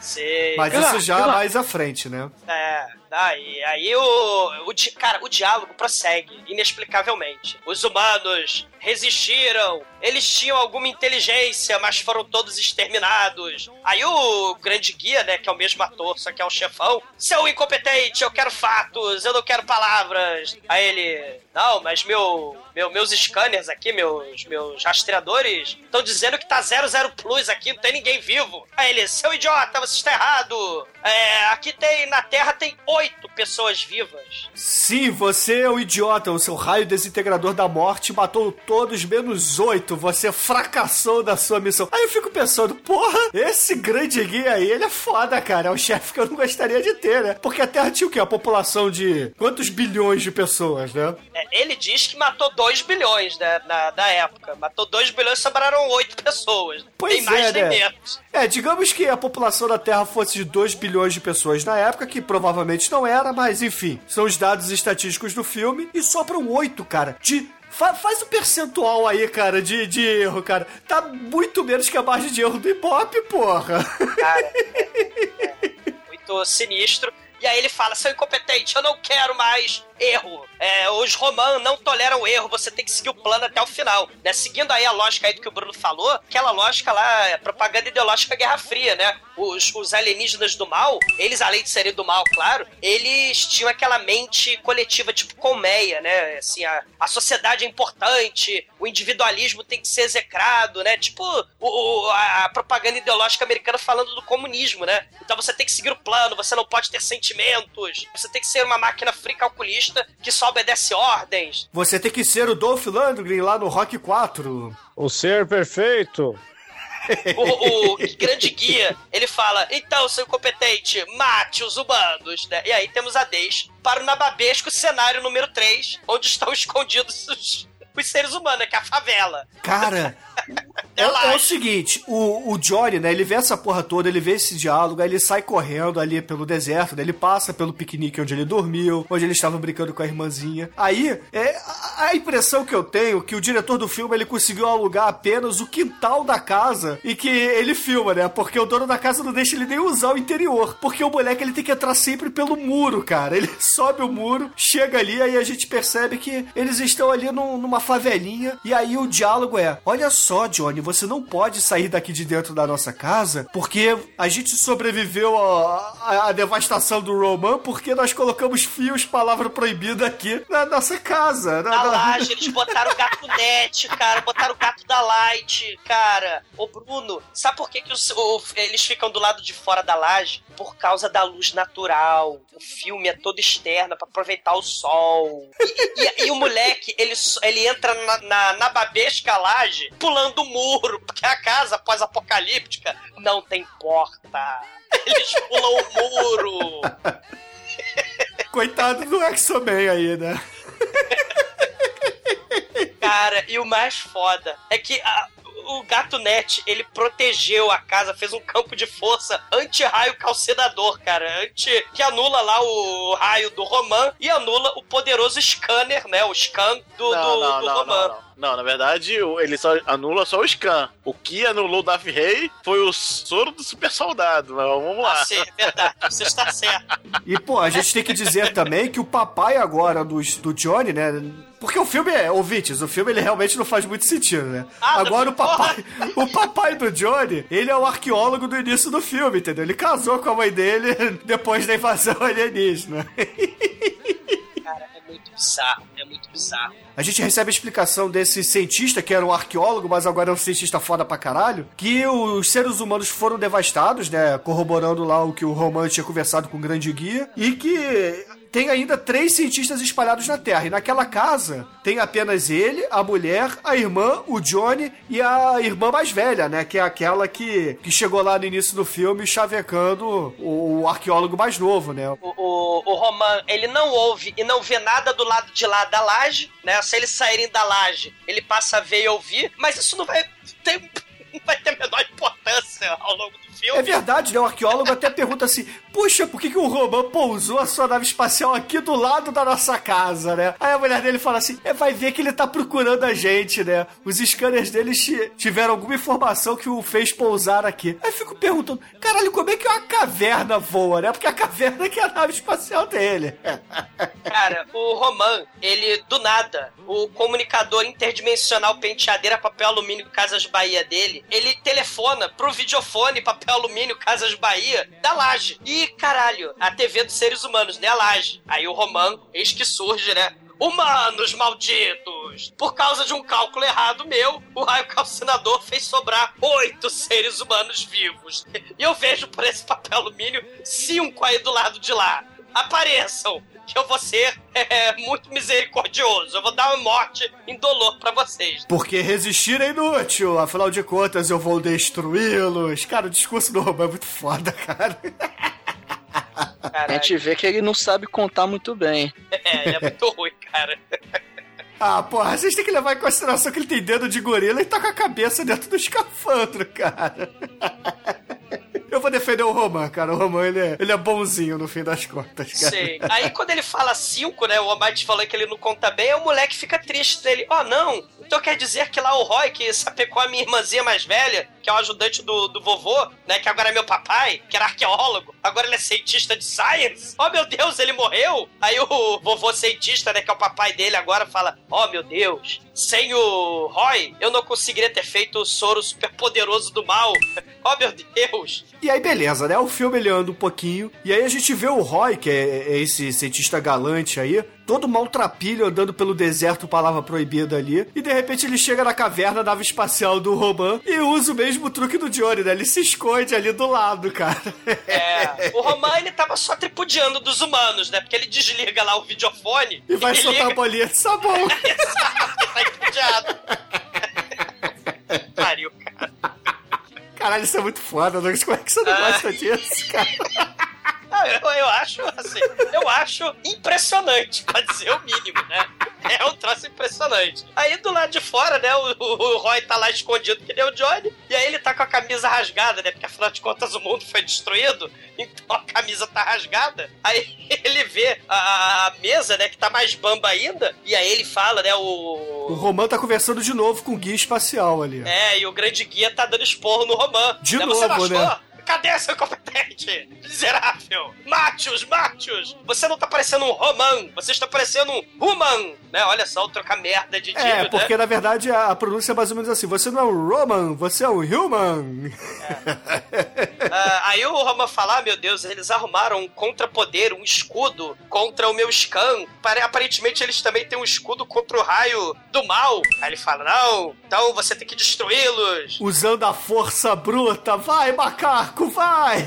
Sim. Mas isso já mais à frente, né? É, daí, aí o, o. Cara, o diálogo prossegue, inexplicavelmente. Os humanos resistiram, eles tinham alguma inteligência, mas foram todos exterminados. Aí o grande guia, né, que é o mesmo ator, só que é o chefão, seu incompetente, eu quero fatos, eu não quero palavras. Aí ele, não, mas meu, meu meus scanners aqui, meus, meus rastreadores, estão dizendo que tá 00 plus aqui, não tem ninguém vivo. Aí ele, seu idiota, você está errado. É, aqui tem, na Terra tem oito pessoas vivas. Sim, você é o idiota, o seu raio desintegrador da morte matou todos menos oito. Você fracassou na sua missão. Aí eu fico pensando, porra, esse grande guia aí, ele é foda, cara. É o chefe que eu não gostaria de ter, né? Porque a Terra tinha o quê? A população de quantos bilhões de pessoas, né? É, ele diz que matou 2 bilhões né, na, da época. Matou 2 bilhões e sobraram 8 pessoas. Pois mais, é, tem né? menos. É, digamos que a população da Terra fosse de 2 bilhões de pessoas na época, que provavelmente não era, mas enfim, são os dados estatísticos do filme, e sobram 8, cara, de. fa- faz o percentual aí, cara, de, de erro, cara. Tá muito menos que a margem de erro do Ibope, porra. Muito sinistro. E aí ele fala, seu incompetente, eu não quero mais erro. É, os romanos não toleram erro, você tem que seguir o plano até o final. Né? Seguindo aí a lógica aí do que o Bruno falou, aquela lógica lá, é propaganda ideológica Guerra Fria, né? Os, os alienígenas do mal, eles, além de serem do mal, claro, eles tinham aquela mente coletiva, tipo colmeia, né? Assim, a, a sociedade é importante, o individualismo tem que ser execrado, né? Tipo o, o- a, a propaganda ideológica americana falando do comunismo, né? Então você tem que seguir o plano, você não pode ter sentimentos, você tem que ser uma máquina fria calculista que só obedece ordens. Você tem que ser o Dolph Lundgren lá no Rock 4. O ser perfeito. O, o grande guia, ele fala: então, seu incompetente, mate os humanos, né? E aí temos a Deis para o nababesco cenário número 3, onde estão escondidos os, os seres humanos, né? que é a favela. Cara, é, é o seguinte, o, o Johnny, né, ele vê essa porra toda, ele vê esse diálogo, aí ele sai correndo ali pelo deserto, né, ele passa pelo piquenique onde ele dormiu, onde ele estava brincando com a irmãzinha. Aí, é, a, a impressão que eu tenho é que o diretor do filme, ele conseguiu alugar apenas o quintal da casa e que ele filma, né, porque o dono da casa não deixa ele nem usar o interior, porque o moleque, ele tem que entrar sempre pelo muro, cara. Ele sobe o muro, chega ali, aí a gente percebe que eles estão ali num- numa favelinha, e aí o diálogo é: Olha só, Johnny, você não pode sair daqui de dentro da nossa casa, porque a gente sobreviveu à, devastação do Roman, porque nós colocamos fios, palavra proibida aqui na nossa casa. Na laje, eles botaram o gato net, cara, botaram o gato da Light, cara. Ô, Bruno, sabe por que, que os- o- eles ficam do lado de fora da laje? Por causa da luz natural. O filme é todo externo pra aproveitar o sol. E, e- e o moleque, ele, ele entra na, na, na babesca laje pulando o muro, porque a casa pós-apocalíptica não tem porta. Eles pulam o muro. Coitado do X-Men aí, né? Cara, e o mais foda é que a- o Gato Net, ele protegeu a casa, fez um campo de força anti-raio calcinador, cara. Anti, que anula lá o raio do Roman e anula o poderoso scanner, né? O scan do, Não, do, não, do não, Roman. Não, na verdade, ele só anula só o scan. O que anulou o Darth Rey foi o soro do super soldado. Mas vamos lá. Ah, sim, é verdade. Você está certo. E, pô, a gente tem que dizer também que o papai agora do, do Johnny, né? Porque o filme é, ouvintes, o filme ele realmente não faz muito sentido, né? Ah, agora o papai, o papai do Johnny, ele é o arqueólogo do início do filme, entendeu? Ele casou com a mãe dele depois da invasão alienígena. Muito bizarro, é muito bizarro. A gente recebe a explicação desse cientista, que era um arqueólogo, mas agora é um cientista foda pra caralho, que os seres humanos foram devastados, né? Corroborando lá o que o Roman tinha conversado com o grande guia, e que tem ainda três cientistas espalhados na Terra. E naquela casa tem apenas ele, a mulher, a irmã, o Johnny e a irmã mais velha, né? Que é aquela que, que chegou lá no início do filme chavecando o, o arqueólogo mais novo, né? O, o, o Roman, ele não ouve e não vê nada do lado de lá da laje, né? Se eles saírem da laje, ele passa a ver e ouvir, mas isso não vai ter, não vai ter a menor importância. ao longo do filme. É verdade, né? O arqueólogo até pergunta assim: puxa, por que, que o Roman pousou a sua nave espacial aqui do lado da nossa casa, né? Aí a mulher dele fala assim: é, vai ver que ele tá procurando a gente, né? Os scanners deles ti- tiveram alguma informação que o fez pousar aqui. Aí eu fico perguntando: caralho, como é que uma caverna voa, né? Porque a caverna que é a nave espacial dele. Cara, o Roman, ele, do nada, o comunicador interdimensional penteadeira papel alumínio Casas Bahia dele, ele telefona pro videofone papel alumínio Casas Bahia da laje. E, caralho, a TV dos seres humanos, né? A laje. Aí o Roman, eis que surge, né? Humanos malditos! Por causa de um cálculo errado meu, o raio calcinador fez sobrar oito seres humanos vivos. E eu vejo por esse papel alumínio cinco aí do lado de lá. Apareçam! Que eu vou ser é, muito misericordioso. Eu vou dar uma morte indolor pra vocês. Porque resistir é inútil, afinal de contas eu vou destruí-los. Cara, o discurso do Roman é muito foda, cara. A gente vê que ele não sabe contar muito bem. É, ele é muito ruim, cara. Ah, porra, vocês têm que levar em consideração que ele tem dedo de gorila e tá com a cabeça dentro do escafandro, cara. Eu vou defender o Roman, cara. O Roman, ele é, ele é bonzinho no fim das contas, cara. Sei. Aí quando ele fala cinco, né? O Almighty falou que ele não conta bem, o moleque fica triste dele. Ó, não. Então quer dizer que lá o Roy, que sapecou a minha irmãzinha mais velha, que é o ajudante do, do vovô, né? Que agora é meu papai, que era arqueólogo, agora ele é cientista de science. Ó, meu Deus, ele morreu? Aí o vovô cientista, né? Que é o papai dele agora, fala: Ó, meu Deus, sem o Roy, eu não conseguiria ter feito o soro superpoderoso do mal. Ó, meu Deus. E aí, beleza, né? O filme ele anda um pouquinho. E aí a gente vê o Roy, que é, é esse cientista galante aí, todo maltrapilho andando pelo deserto, palavra proibida ali. E de repente ele chega na caverna, nave espacial do Roman, e usa o mesmo truque do Johnny, né? Ele se esconde ali do lado, cara. É, o Roman ele tava só tripudiando dos humanos, né? Porque ele desliga lá o videofone E vai soltar a liga... bolinha de sabão. Exato, tá tripudiado. Pariu, cara. Caralho, isso é muito foda, Douglas. Como é que você não Ah. gosta disso, cara? Ah, eu, eu acho, assim, eu acho impressionante, pra dizer o mínimo, né? É um troço impressionante. Aí do lado de fora, né, o, o- Roy tá lá escondido que nem o Johnny, e aí ele tá com a camisa rasgada, né? Porque afinal de contas o mundo foi destruído, então a camisa tá rasgada. Aí ele vê a, a mesa, né, que tá mais bamba ainda, e aí ele fala, né, o. O Roman tá conversando de novo com o guia espacial ali. É, e o grande guia tá dando esporro no Roman. De Né, novo, né? Cadê seu competente? Miserável! Matios, Matios! Você não tá parecendo um Roman, você está parecendo um Human! Né? Olha só, trocar merda de É, Dílio, porque né? na verdade a, pronúncia é mais ou menos assim: você não é um Roman, você é um Human. Ah, aí o Roman fala, ah, meu Deus, eles arrumaram um contrapoder, um escudo contra o meu Scan. Pare- Aparentemente eles também têm um escudo contra o raio do mal. Aí ele fala, não, então você tem que destruí-los. Usando a força bruta. Vai, macaco, vai!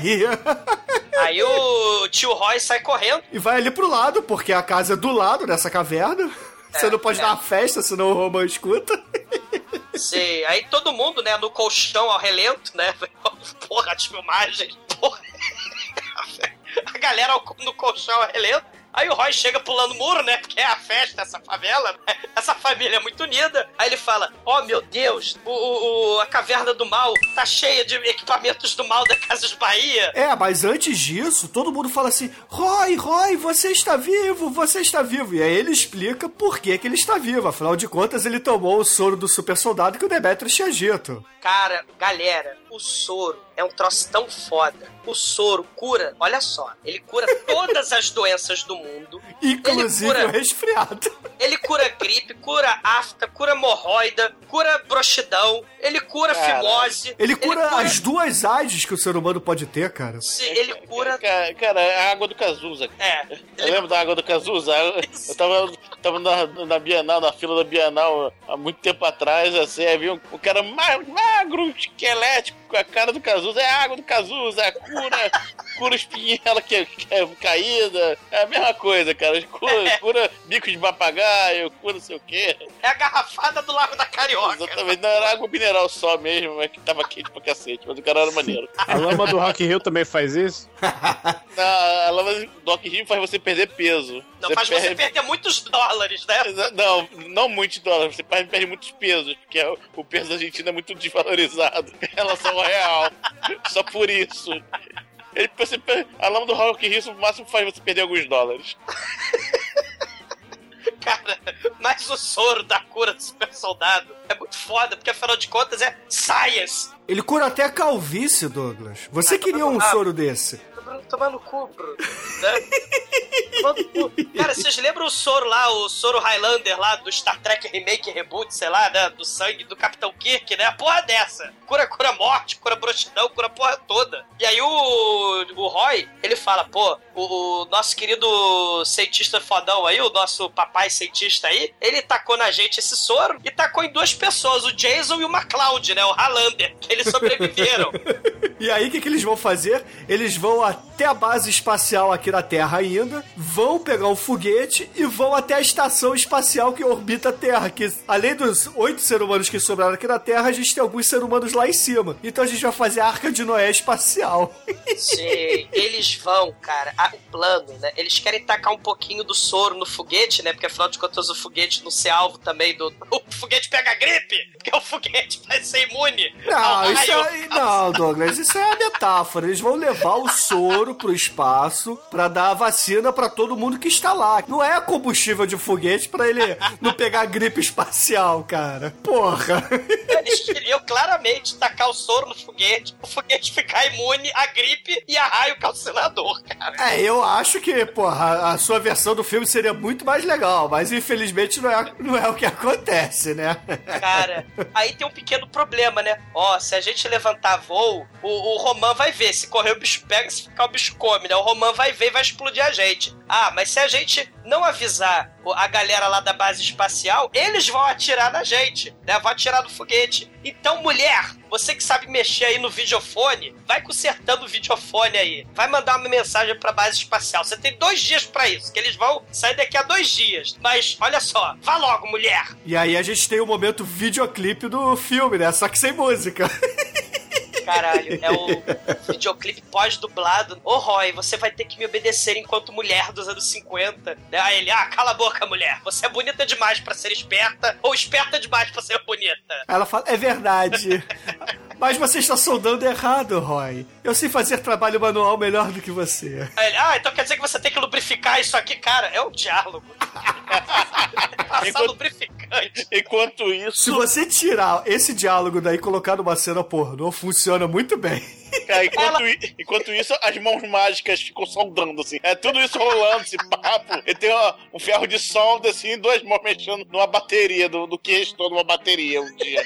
Aí o tio Roy sai correndo. E vai ali pro lado, porque a casa é do lado dessa caverna. Você não pode é. dar uma festa, senão o Roman escuta. Sei. Aí todo mundo, né, no colchão ao relento, né? Porra, as filmagens. Porra. A galera no colchão ao relento. Aí o Roy chega pulando muro, né? Porque é a festa, essa favela, né? essa família é muito unida. Aí ele fala: Oh meu Deus, o- o- a caverna do mal tá cheia de equipamentos do mal da Casas Bahia. É, mas antes disso, todo mundo fala assim: Roy, Roy, você está vivo, você está vivo. E aí ele explica por que, que ele está vivo. Afinal de contas, ele tomou o soro do super soldado que o Demetrius tinha dito. Cara, galera, o soro é um troço tão foda. O soro cura, olha só, ele cura todas as doenças do mundo. Inclusive ele o cura, resfriado. ele cura gripe, cura afta, cura hemorroida, cura broxidão, ele cura Cara, fimose. Ele cura, as duas AIDS que o ser humano pode ter, cara. Ele cura. Cara, cara, é a água do Cazuza. É. Eu lembro da água do Cazuza. Eu, tava, tava na, na Bienal, na fila da Bienal, há muito tempo atrás, assim, aí vi um, um cara ma- magro, esquelético, com a cara do Cazuza. É a água do Cazuza, é a cura, cura espinhela que, que é caída. É a mesma coisa, cara. Cura, cura bico de papagaio, cura não sei o quê. É a garrafada do Lago da Carioca. Exatamente, não era água mineral só mesmo, mas que tava quente pra cacete, mas o cara era maneiro. A lama do Rock Rio também faz isso? Na, a lama do Rock Rio faz você perder peso. Não, faz você perder muitos dólares, né? Não, não muitos dólares, você perde, perde muitos pesos, porque o, o peso da Argentina é muito desvalorizado em relação ao real. Só por isso. Ele, você, a lama do Rock Rio, no máximo faz você perder alguns dólares. Cara, mas o soro da cura do super soldado é muito foda, porque afinal de contas é science. Ele cura até a calvície, Douglas. Você Ah, queria um soro desse? Tomar no cu, Bruno. Né? Cara, vocês lembram o soro lá, o soro Highlander lá do Star Trek Remake Reboot, sei lá, né? Do sangue do Capitão Kirk, né? A porra dessa. Cura, cura morte, cura broxidão, cura porra toda. E aí o, o Roy, ele fala, pô, o, o nosso querido cientista fodão aí, o nosso papai cientista aí, ele tacou na gente esse soro e tacou em duas pessoas, o Jason e o McCloud, né? O Highlander, que eles sobreviveram. E aí, o que, que eles vão fazer? Eles vão até a base espacial aqui na Terra ainda, vão pegar um foguete e vão até a estação espacial que orbita a Terra. Que além dos oito seres humanos que sobraram aqui na Terra, a gente tem alguns seres humanos lá em cima. Então a gente vai fazer a Arca de Noé espacial. Sim, eles vão, cara. a- o plano, né? Eles querem tacar um pouquinho do soro no foguete, né? Porque afinal de contas o foguete não ser alvo também do. O foguete pega gripe! Porque o foguete vai ser imune! Não, isso raio. é, não, Douglas, isso é a metáfora. Eles vão levar o soro pro espaço pra dar a vacina pra todo mundo que está lá. Não é combustível de foguete pra ele não pegar gripe espacial, cara. Porra. Eles queriam claramente tacar o soro no foguete, o foguete ficar imune à gripe e a raio calcinador, cara. É, eu acho que, porra, a- sua versão do filme seria muito mais legal, mas infelizmente não é, não é o que acontece, né? Cara, aí tem um pequeno problema, né? Ó, se a gente levantar voo, o, o Roman vai ver. Se correr o bicho pega, se o bicho come, né? O Roman vai ver e vai explodir a gente. Ah, mas se a gente não avisar a galera lá da base espacial, eles vão atirar na gente, né? Vão atirar no foguete. Então, mulher, você que sabe mexer aí no videofone, vai consertando o videofone aí. Vai mandar uma mensagem pra base espacial. Você tem dois dias pra isso, que eles vão sair daqui a dois dias. Mas, olha só, vá logo, mulher. E aí a gente tem o momento videoclipe do filme, né? Só que sem música. Caralho, é o videoclipe pós-dublado. Ô Roy, você vai ter que me obedecer enquanto mulher dos anos 50. Né? Aí ele, ah, cala a boca, mulher. Você é bonita demais pra ser esperta ou esperta demais pra ser bonita. Ela fala, é verdade. Mas você está soldando errado, Roy. Eu sei fazer trabalho manual melhor do que você. Ele, ah, então quer dizer que você tem que lubrificar isso aqui? Cara, é um diálogo. Passar Enquanto- lubrificante. Enquanto isso. Se você tirar esse diálogo daí e colocar numa cena pornô, funciona muito bem. Cara, enquanto, i- enquanto isso, as mãos mágicas ficam soldando, assim. É tudo isso rolando, esse papo. Ele tem uma- um ferro de solda, assim, e duas mãos mexendo numa bateria, do, do que restou numa bateria um dia.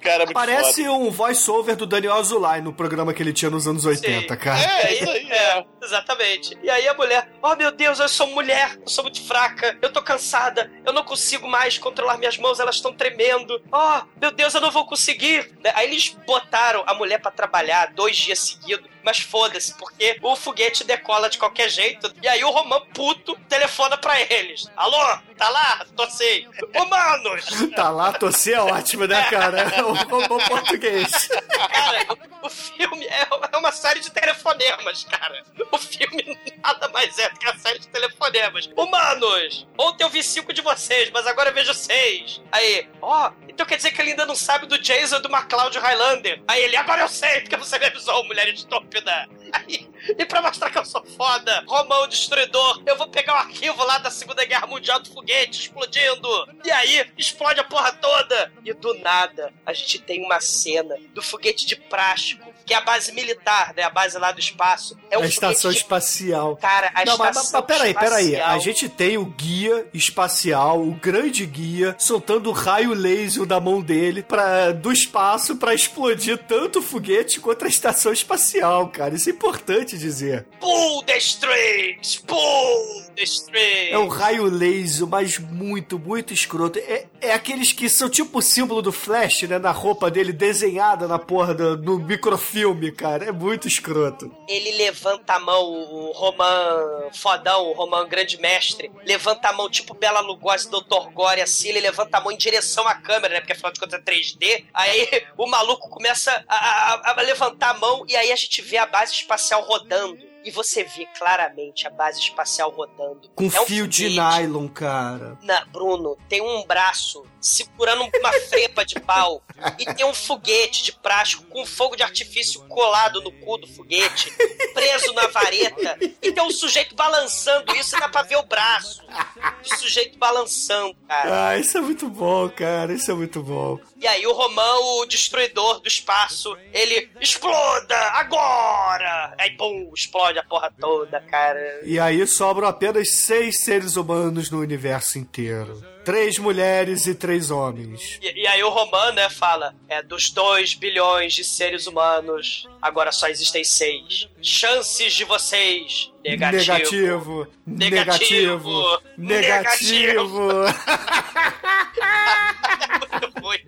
Cara, muito Parece foda. um voice-over do Daniel Azulay no programa que ele tinha nos anos 80, cara. É, isso aí, é. Exatamente. E aí a mulher, oh meu Deus, eu sou mulher, eu sou muito fraca, eu tô cansada, eu não consigo mais controlar minhas mãos, elas estão tremendo. Oh, meu Deus, eu não vou conseguir. Aí eles botaram a mulher pra trabalhar dois dias seguidos, mas foda-se, porque o foguete decola de qualquer jeito. E aí o Romão puto telefona pra eles. Alô, tá lá? Tô sem. Humanos! Tá lá, torcer é ótimo, né, cara? É um bom português. Cara, o filme é é uma série de telefonemas, cara. O filme nada mais é do que uma série de telefonemas. Humanos! Ontem eu vi cinco de vocês, mas agora eu vejo seis. Aí, ó, então quer dizer que ele ainda não sabe do Jason do McCloud Highlander. Aí ele, agora eu sei, porque você me avisou, mulher estúpida. Aí, e pra mostrar que eu sou foda, Romão Destruidor, eu vou pegar o arquivo lá da Segunda Guerra Mundial do foguete explodindo. E aí, explode a porra toda. E do nada, a gente tem uma cena do foguete de plástico, que é a base militar, né? A base lá do espaço. É um a estação de... espacial. Cara, a Não, mas, estação mas peraí, peraí. espacial. A gente tem o guia espacial, o grande guia, soltando raio laser da mão dele pra, do espaço pra explodir tanto o foguete quanto a estação espacial, cara. Isso é importante te dizer. Pull the strings! Pull É um raio laser, mas muito, muito escroto. É, é aqueles que são tipo o símbolo do Flash, né? Na roupa dele, desenhada na porra do, no microfilme, cara. É muito escroto. Ele levanta a mão, o Roman fodão, o Roman grande mestre, levanta a mão tipo Bela Lugosi, Dr. Gore, assim, ele levanta a mão em direção à câmera, né? Porque afinal de contas é 3D. Aí o maluco começa a, a- a levantar a mão e aí a gente vê a base espacial rodando. E você vê claramente a base espacial rodando. Com É um fio de foguete. nylon, cara. Na, Bruno, tem um braço segurando uma frepa de pau e tem um foguete de plástico com fogo de artifício colado no cu do foguete, preso na vareta, e tem um sujeito balançando isso e dá pra ver o braço do sujeito balançando, cara. Ah, isso é muito bom, cara. Isso é muito bom. E aí o Romão, o destruidor do espaço, ele exploda agora! Aí, pum, explode a porra toda, cara. E aí sobram apenas seis seres humanos no universo inteiro. Três mulheres e três homens. E, e aí o Roman, né, fala, é dos 2 bilhões de seres humanos, agora só existem seis. Chances de vocês, negativo. Negativo. Negativo. Negativo. Negativo.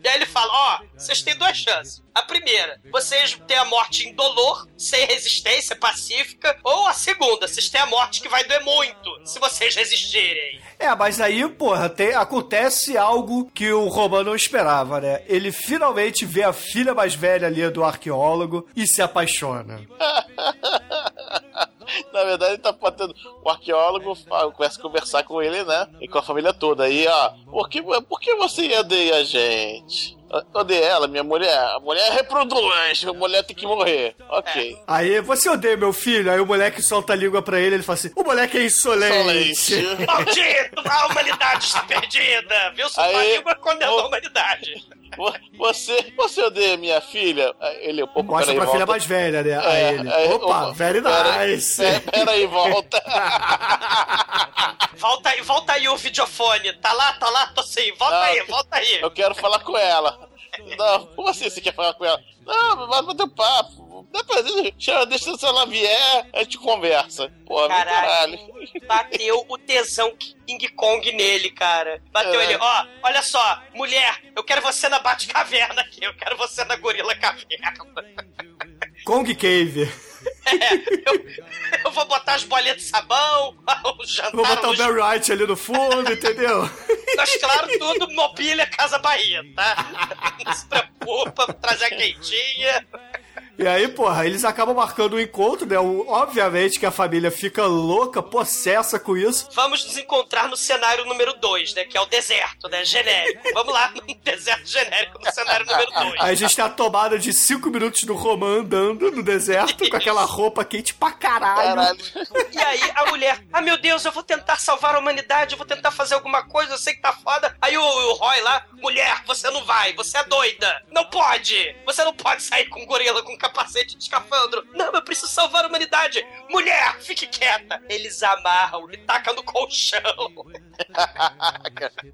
E aí ele fala, ó, vocês têm duas chances. A primeira, vocês têm a morte indolor, sem resistência, pacífica. Ou a segunda, vocês têm a morte que vai doer muito, se vocês resistirem. É, mas aí, porra, tem- acontece algo que o Roman não esperava, né? Ele finalmente vê a filha mais velha ali do arqueólogo e se apaixona. Na verdade, ele tá botando o arqueólogo, começa a conversar com ele, né? E com a família toda. Aí, ó, por que, por que você a gente? Eu odeio ela, minha mulher. A mulher reproduz, a mulher tem que morrer. Ok. Aí, você odeia meu filho? Aí o moleque solta a língua pra ele ele fala assim: o moleque é insolente. Insolente. Maldito, a humanidade está perdida, viu? Sua língua condenou a humanidade. Vo- Você, você odeia minha filha? Ele, opa, Mostra peraí, pra filha volta. mais velha, né? É, Aí ele. aí, Opa, very pera- nice. Pera, pera aí, volta. Volta aí, volta aí o videofone. Tá lá, tá lá, tô sim. Volta Não, aí, volta aí. Eu quero falar com ela. Não, como assim você quer falar com ela? Não, vai bater um papo. Dá pra chama, deixa se ela vier, a gente conversa. Pô, Caralho. caralho. Bateu o tesão King Kong nele, cara. Bateu É. ele, ó, olha só, mulher, eu quero você na Batcaverna aqui, eu quero você na Gorila Caverna. Kong Cave. É, eu, eu vou botar as bolinhas de sabão, o jantar, Vou botar o Barry White ali no fundo, entendeu? Mas claro, tudo mobília Casa Bahia, tá? Não se preocupa, trazer a quentinha. E aí, porra, eles acabam marcando o encontro, né? Obviamente que a família fica louca, possessa com isso. Vamos nos encontrar no cenário número 2, né? Que é o deserto, né? Genérico. Vamos lá no deserto genérico no cenário número 2. Aí a gente tem a tomada de cinco minutos do Roman andando no deserto com aquela roupa quente pra caralho. Caralho. E aí a mulher, ah meu Deus, eu vou tentar salvar a humanidade, eu vou tentar fazer alguma coisa, eu sei que tá foda. Aí o, o Roy lá, mulher, você não vai, você é doida. Não pode. Você não pode sair com um gorila com capacete de escafandro. Não, eu preciso salvar a humanidade. Mulher, fique quieta. Eles amarram e tacam no colchão.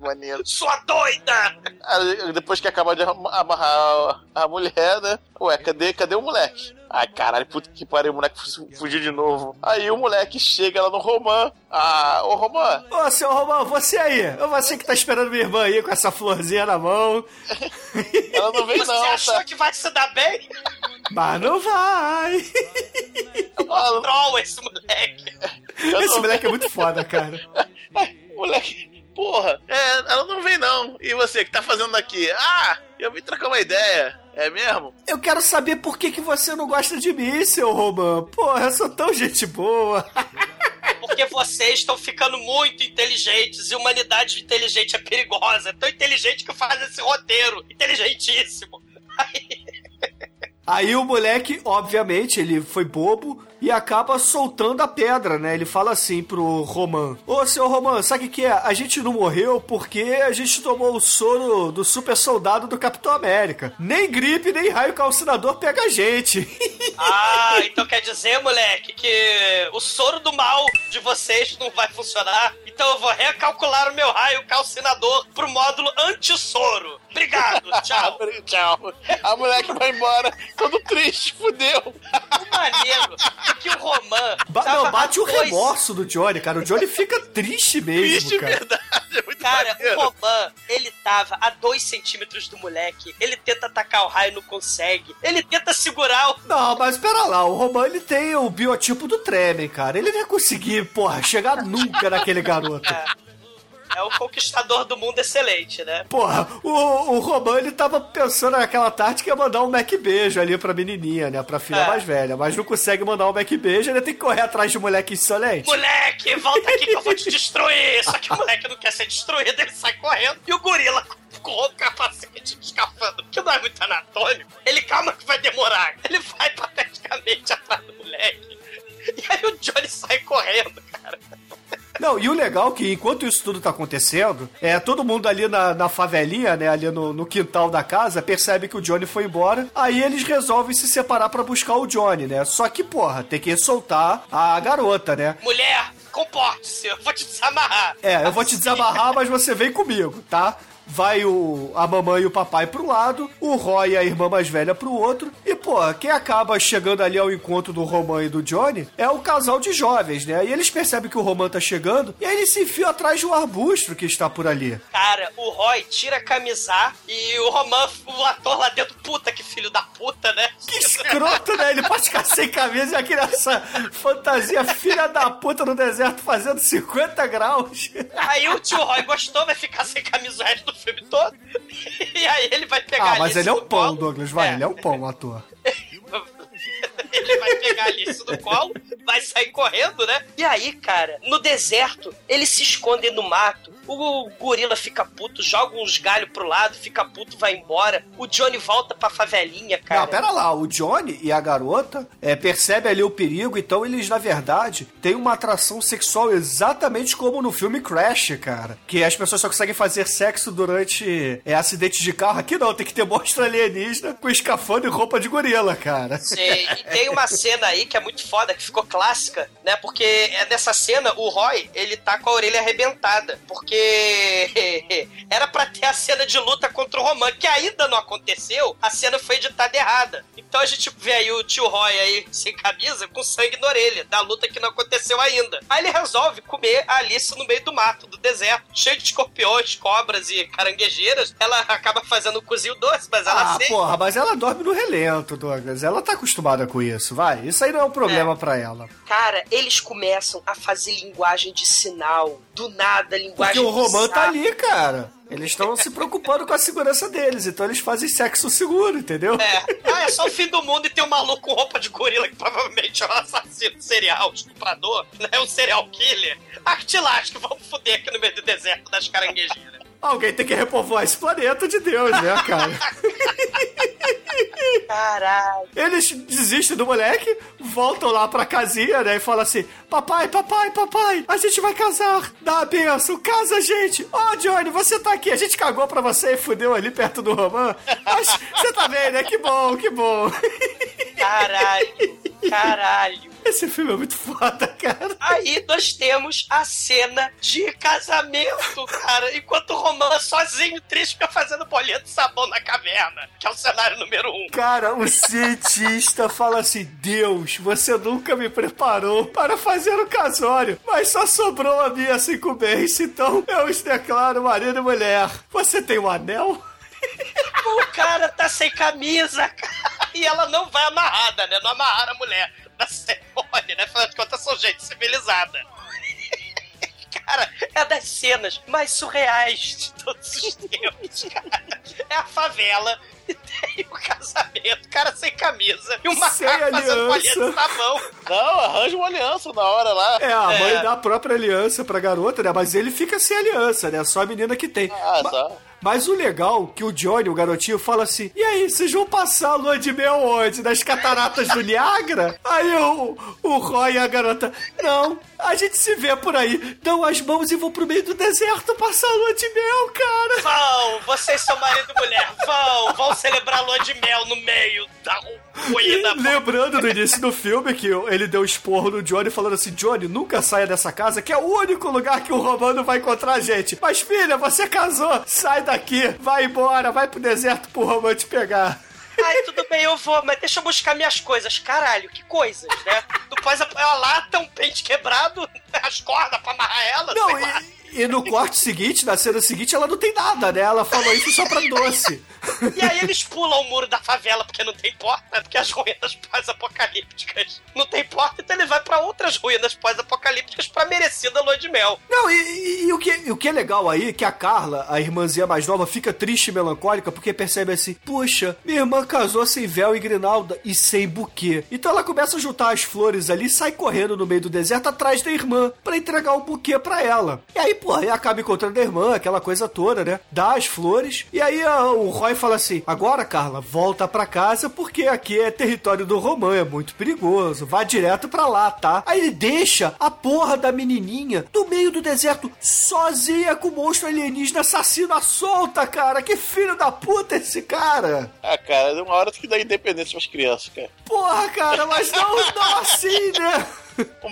Maneiro. Sua doida! Aí, Depois que acaba de am- amarrar a, a mulher, né? Ué, cadê, cadê o moleque? Ai, caralho, puta que pariu, o moleque fu- fugiu de novo. Aí o moleque chega lá no Romã. Ah, ô Romã, Ô, seu Romão, você aí. Você que tá esperando minha irmã aí com essa florzinha na mão. ela não vem Você não, achou tá? que vai se dar bem? Mas não vai. Ah, Troll esse moleque. eu Esse moleque é muito foda, cara. Moleque, porra, é, ela não vem não. E você, que tá fazendo aqui? Ah, eu vim trocar uma ideia. É mesmo? Eu quero saber por que, que você não gosta de mim, seu Romão. Porra, eu sou tão gente boa. Porque vocês estão ficando muito inteligentes e humanidade inteligente é perigosa. É tão inteligente que faz esse roteiro. Inteligentíssimo. Aí o moleque, obviamente, ele foi bobo e acaba soltando a pedra, né? Ele fala assim pro Roman: Ô, seu Roman, sabe o que que é? A gente não morreu porque a gente tomou o soro do super soldado do Capitão América. Nem gripe, nem raio calcinador pega a gente. Ah, então quer dizer, moleque, que o soro do mal de vocês não vai funcionar. Então eu vou recalcular o meu raio calcinador pro módulo anti-soro. Obrigado. tchau. Tchau. A moleque vai embora, todo triste, fudeu. O maneiro que o Roman. Ba não, bate o dois- remorso do Johnny, cara. O Johnny fica triste mesmo, Triste, cara. verdade. É muito Cara, maneiro. o Roman, ele tava a dois centímetros do moleque. Ele tenta atacar o raio, não consegue. Ele tenta segurar o. Não, mas pera lá, o Roman ele tem o biotipo do Tremen, cara. Ele não ia conseguir, porra, chegar nunca naquele garoto. É o conquistador do mundo excelente, né? Porra, o, o Roman ele tava pensando naquela tarde que ia mandar um Mac beijo ali pra menininha, né? Pra filha É. mais velha, mas não consegue mandar um Mac beijo, ele tem que correr atrás de moleque insolente. Moleque, volta aqui que eu vou te destruir! Só que o moleque não quer ser destruído, ele sai correndo. E o gorila com o capacete de escafandro, que não é muito anatômico, ele calma que vai demorar. Ele vai pateticamente atrás do moleque. E aí o Johnny sai correndo, cara. Não, e o legal é que enquanto isso tudo tá acontecendo, é todo mundo ali na, na favelinha, né, ali no, no quintal da casa, percebe que o Johnny foi embora. Aí eles resolvem se separar pra buscar o Johnny, né? Só que, porra, tem que soltar a garota, né? Mulher, comporte-se, eu vou te desamarrar. É, eu vou te desamarrar, mas você vem comigo, tá? Vai o, a mamãe e o papai pro lado, o Roy e a irmã mais velha pro outro. E, pô, quem acaba chegando ali ao encontro do Roman e do Johnny é o casal de jovens, né? E eles percebem que o Roman tá chegando e aí eles se enfiam atrás de um arbusto que está por ali. Cara, o Roy tira a camisa e o Roman, o ator lá dentro, puta que filho da puta, né? Que escroto, né? Ele pode ficar sem camisa e aqui nessa fantasia filha da puta no deserto fazendo 50 graus. Aí o tio Roy gostou, vai ficar sem camisa o resto do filme todo. E aí ele vai pegar Ah, mas ele é um pão. Douglas, vai, É. ele é um pão, ator. Ele vai pegar Alice no colo, vai sair correndo, né? E aí, cara, no deserto, eles se escondem no mato. O gorila fica puto, joga uns galhos pro lado, fica puto, vai embora. O Johnny volta pra favelinha, cara. Não, pera lá, o Johnny e a garota é, percebem ali o perigo, então eles, na verdade, têm uma atração sexual exatamente como no filme Crash, cara. Que as pessoas só conseguem fazer sexo durante é, acidentes de carro. Aqui não, tem que ter monstro alienígena com escafandro e roupa de gorila, cara. Sim, e tem uma cena aí que é muito foda, que ficou clássica, né? Porque é nessa cena o Roy, ele tá com a orelha arrebentada. Porque era pra ter a cena de luta contra o Roman, que ainda não aconteceu, a cena foi editada errada. Então a gente vê aí o tio Roy aí sem camisa, com sangue na orelha, da luta que não aconteceu ainda. Aí ele resolve comer a Alice no meio do mato, do deserto, cheio de escorpiões, cobras e caranguejeiras. Ela acaba fazendo um cozinho doce, mas ela Ah, sente. porra, mas ela dorme no relento, Douglas. Ela tá acostumada com isso, vai. Isso aí não é um problema pra ela. Cara, eles começam a fazer linguagem de sinal. Do nada, Porque linguagem o Roman tá ali, cara. Eles estão se preocupando com a segurança deles, então eles fazem sexo seguro, entendeu? É. Ah, é só o fim do mundo e tem um maluco com roupa de gorila que provavelmente é um assassino serial, estuprador, né? Um serial killer. Artilás que vão foder aqui no meio do deserto das caranguejeiras. Alguém tem que repovoar esse planeta de Deus, né, cara? Caralho. Eles desistem do moleque, voltam lá pra casinha, né? E falam assim: Papai, papai, papai, a gente vai casar. Dá a benção, casa a gente. Ó, Johnny, você tá aqui. A gente cagou pra você e fudeu ali perto do Roman. Mas você tá bem, né? Que bom, que bom. Caralho. Caralho. Esse filme é muito foda, cara. Aí nós temos a cena de casamento, cara. Enquanto o Roman sozinho, triste, fica fazendo bolinha de sabão na caverna. Que é o cenário número um. Cara, o cientista fala assim: Deus, você nunca me preparou para fazer o casório, mas só sobrou a minha cinco bens, então eu os declaro marido e mulher. Você tem um anel? O cara tá sem camisa, cara. E ela não vai amarrada, né? Não amarraram a mulher na cerimônia, né? Afinal de contas, são gente civilizada. Cara, é das cenas mais surreais de todos os tempos, cara. É a favela e tem o casamento, cara sem camisa e o Sem macaco fazendo de aliança. sabão. Não, arranja uma aliança na hora lá. É, a mãe É. dá a própria aliança pra garota, né? Mas ele fica sem aliança, né? Só a menina que tem. Ah, Ma- só. Mas o legal é que o Johnny, o garotinho, fala assim: E aí, vocês vão passar a lua de mel onde? Nas cataratas do Niagara? Aí o, o Roy e a garota: Não, A gente se vê por aí, dão as mãos e vão pro meio do deserto passar a lua de mel, cara. Vão, vocês são marido e mulher, vão, vão celebrar a lua de mel no meio da ruína. Lembrando no início do filme que ele deu esporro no Johnny falando assim: Johnny, nunca saia dessa casa, que é o único lugar que o Romano vai encontrar a gente. Mas filha, você casou, sai daqui, vai embora, vai pro deserto pro Romano te pegar. Ai, tudo bem, eu vou, mas deixa eu buscar minhas coisas. Caralho, que coisas, né? Tu faz a, a lata, um pente quebrado, as cordas pra amarrar ela, Não, sei lá. E, no corte seguinte, na cena seguinte, ela não tem nada, né? Ela falou isso só pra doce. E aí eles pulam o muro da favela porque não tem porta, porque as ruínas pós-apocalípticas não tem porta, então ele vai pra outras ruínas pós-apocalípticas pra merecida lua de mel. Não, e, e- e o, que, e o que é legal aí é que a Carla, a irmãzinha mais nova, fica triste e melancólica porque percebe assim: Puxa, minha irmã casou sem véu e grinalda e sem buquê. Então ela começa a juntar as flores ali e sai correndo no meio do deserto atrás da irmã pra entregar um buquê pra ela. E aí, pô, aí acaba encontrando a irmã, aquela coisa toda, né? Dá as flores. E aí ah, o Roy fala assim: Agora, Carla, volta pra casa porque aqui é território do Romã, é muito perigoso. Vá direto pra lá, tá? Aí ele deixa a porra da menininha no meio do deserto, sozinha com o monstro alienígena assassino à solta, cara. Que filho da puta esse cara. Ah, cara, é uma hora que dá independência pras crianças, cara. Porra, cara, mas não, não assim, né?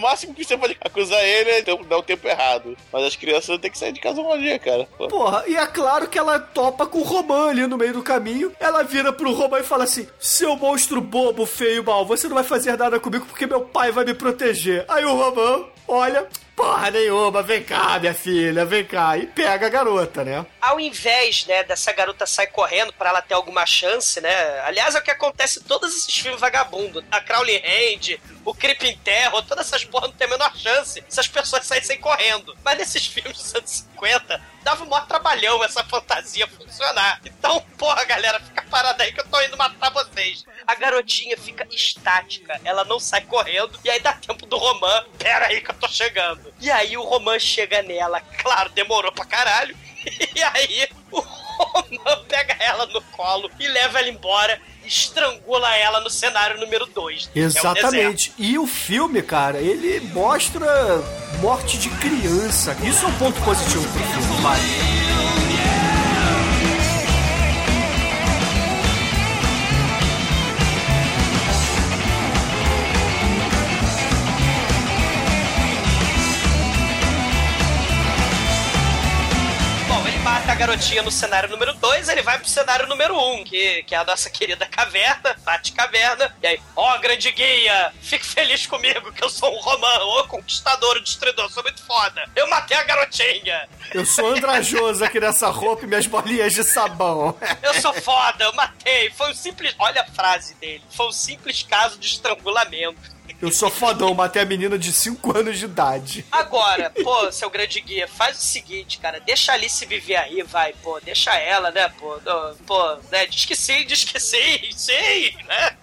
O máximo que você pode acusar ele é dar o tempo errado. Mas as crianças têm que sair de casa um dia, cara. Pô. Porra, e é claro que ela topa com o Roman ali no meio do caminho. Ela vira pro Roman e fala assim: Seu monstro bobo, feio, mal, você não vai fazer nada comigo porque meu pai vai me proteger. Aí o Roman olha. Porra nenhuma, vem cá, minha filha, vem cá. E pega a garota, né? Ao invés, né, dessa garota sair correndo pra ela ter alguma chance, né? Aliás, é o que acontece em todos esses filmes vagabundos. A Crowley Hand, o Creep in Terror, todas essas porra não tem a menor chance se as pessoas saíssem correndo. Mas nesses filmes dos anos 50, dava um maior trabalhão essa fantasia funcionar. Então, porra, galera, fica parada aí que eu tô indo matar vocês. A garotinha fica estática, ela não sai correndo, e aí dá tempo do Roman, pera aí que eu tô chegando. E aí o Roman chega nela, claro, demorou pra caralho, e aí o Roman pega ela no colo e leva ela embora, estrangula ela no cenário número 2. Exatamente. E o filme, cara, ele mostra morte de criança. Isso é um ponto positivo pro filme, vai. Mata a garotinha no cenário número 2, ele vai pro cenário número 1, um, que, que é a nossa querida caverna, bate caverna, e aí, ó, grande guia, fique feliz comigo que eu sou um romano, o conquistador, o destruidor, sou muito foda. Eu matei a garotinha. Eu sou andrajoso aqui nessa roupa e minhas bolinhas de sabão. Eu sou foda, eu matei. Foi um simples. Olha a frase dele. Foi um simples caso de estrangulamento. Eu sou fodão, matei a menina de 5 anos de idade. Agora, pô, seu grande guia, faz o seguinte, cara, deixa a Alice viver aí, vai, pô, deixa ela, né, pô, pô, né, diz que sim, diz que sim, sim, né?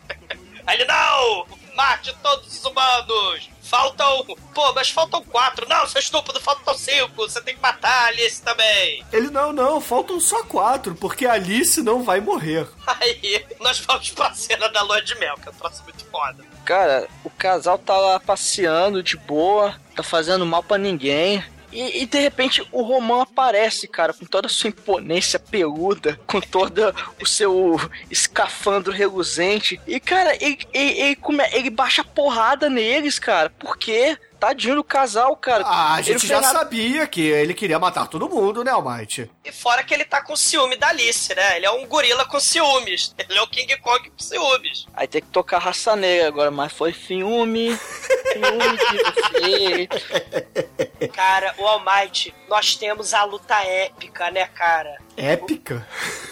Aí ele, não, mate todos os humanos, faltam, pô, mas faltam quatro, não, seu estúpido, faltam cinco, você tem que matar a Alice também. Ele, não, não, faltam só quatro, porque a Alice não vai morrer. Aí, nós vamos pra cena da lua de mel, que é um troço muito foda. Cara, o casal tá lá passeando de boa, tá fazendo mal pra ninguém. E, e, de repente o Romão aparece, cara, com toda a sua imponência peluda, com todo o seu escafandro reluzente. E, cara, ele, ele, ele, come- ele baixa porrada neles, cara. Por quê? Tadinho do casal, cara. Ah, a gente já nada- sabia que ele queria matar todo mundo, né, Almighty? E fora que ele tá com ciúme da Alice, né? Ele é um gorila com ciúmes. Ele é o King Kong com ciúmes. Aí tem que tocar raça negra agora, mas foi ciúme. Ciúme de você. Cara, o Almighty, nós temos a luta épica, né, cara? Épica?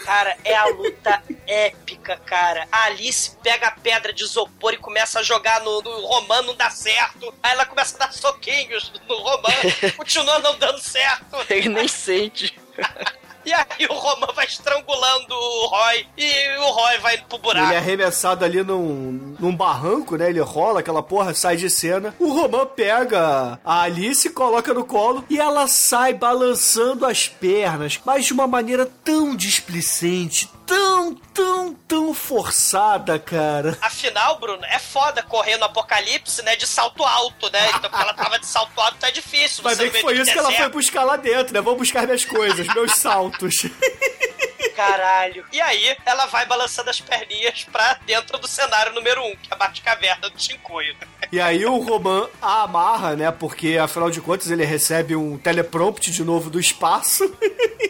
Cara, é a luta épica, cara. A Alice pega a pedra de isopor e começa a jogar no, no Roman, não dá certo. Aí ela começa a dar soquinhos no Roman, continua não dando certo. Ele nem sente. E aí o Roman vai estrangulando o Roy e o Roy vai pro buraco. Ele é arremessado ali num, num barranco, né? Ele rola, aquela porra sai de cena. O Roman pega a Alice, coloca no colo e ela sai balançando as pernas, mas de uma maneira tão displicente, tão, tão, tão forçada, cara. Afinal, Bruno, é foda correr no apocalipse, né? De salto alto, né? Então, porque ela tava de salto alto, tá difícil. Bem no que foi isso que ela foi buscar lá dentro, né? Vou buscar minhas coisas, meus saltos. Caralho. E aí, ela vai balançando as perninhas pra dentro do cenário número 1, um, que é a Batcaverna do Chincoio. E aí o Roman a amarra, né? Porque afinal de contas ele recebe um teleprompter de novo do espaço.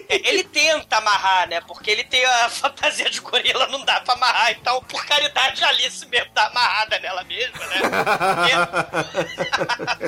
Ele tenta amarrar, né? Porque ele tem a fantasia de gorila, não dá pra amarrar. Então, por caridade, a Alice mesmo dá amarrada nela mesma, né? Porque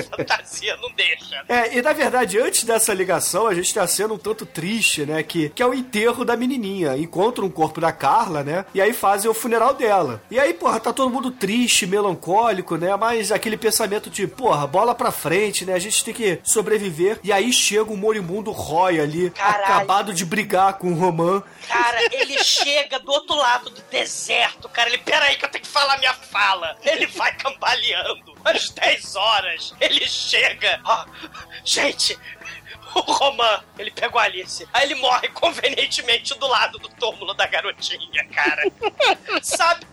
a fantasia não deixa. É, e na verdade, antes dessa ligação, a gente a cena um tanto triste, né? Que, que é o enterro da menininha. Encontram o corpo da Carla, né? E aí fazem o funeral dela. E aí, porra, tá todo mundo triste, melancólico, né? Mas aquele pensamento de, porra, bola pra frente, né? A gente tem que sobreviver. E aí chega o Morimundo Roy ali, Caralho. acabado de brigar com o Roman. Cara, ele chega do outro lado do deserto, cara. Ele, peraí que eu tenho que falar minha fala. Ele vai cambaleando. Às 10 horas, ele chega. Ó, gente, o Roman, ele pegou a Alice. Aí ele morre convenientemente do lado do túmulo da garotinha, cara. Sabe?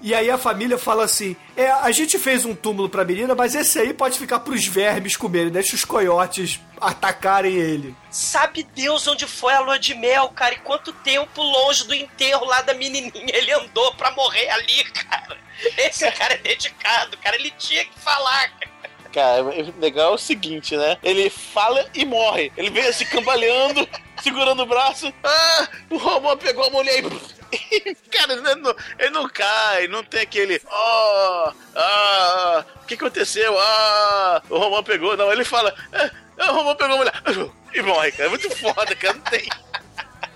E aí a família fala assim: é, a gente fez um túmulo pra menina, mas esse aí pode ficar pros vermes comerem, deixa os coiotes atacarem ele. Sabe Deus onde foi a lua de mel, cara? E quanto tempo longe do enterro lá da menininha ele andou pra morrer ali, cara? Esse cara é dedicado, cara. Ele tinha que falar, cara. Cara, o legal é o seguinte, né? Ele fala e morre. Ele vem assim cambaleando, segurando o braço. Ah, o Romão pegou a mulher e. Cara, ele não, ele não cai, não tem aquele. Oh, ah, o que aconteceu? Ah, o Romão pegou. Não, ele fala. Ah, o Romão pegou a mulher. E morre, cara. É muito foda, cara. Não tem.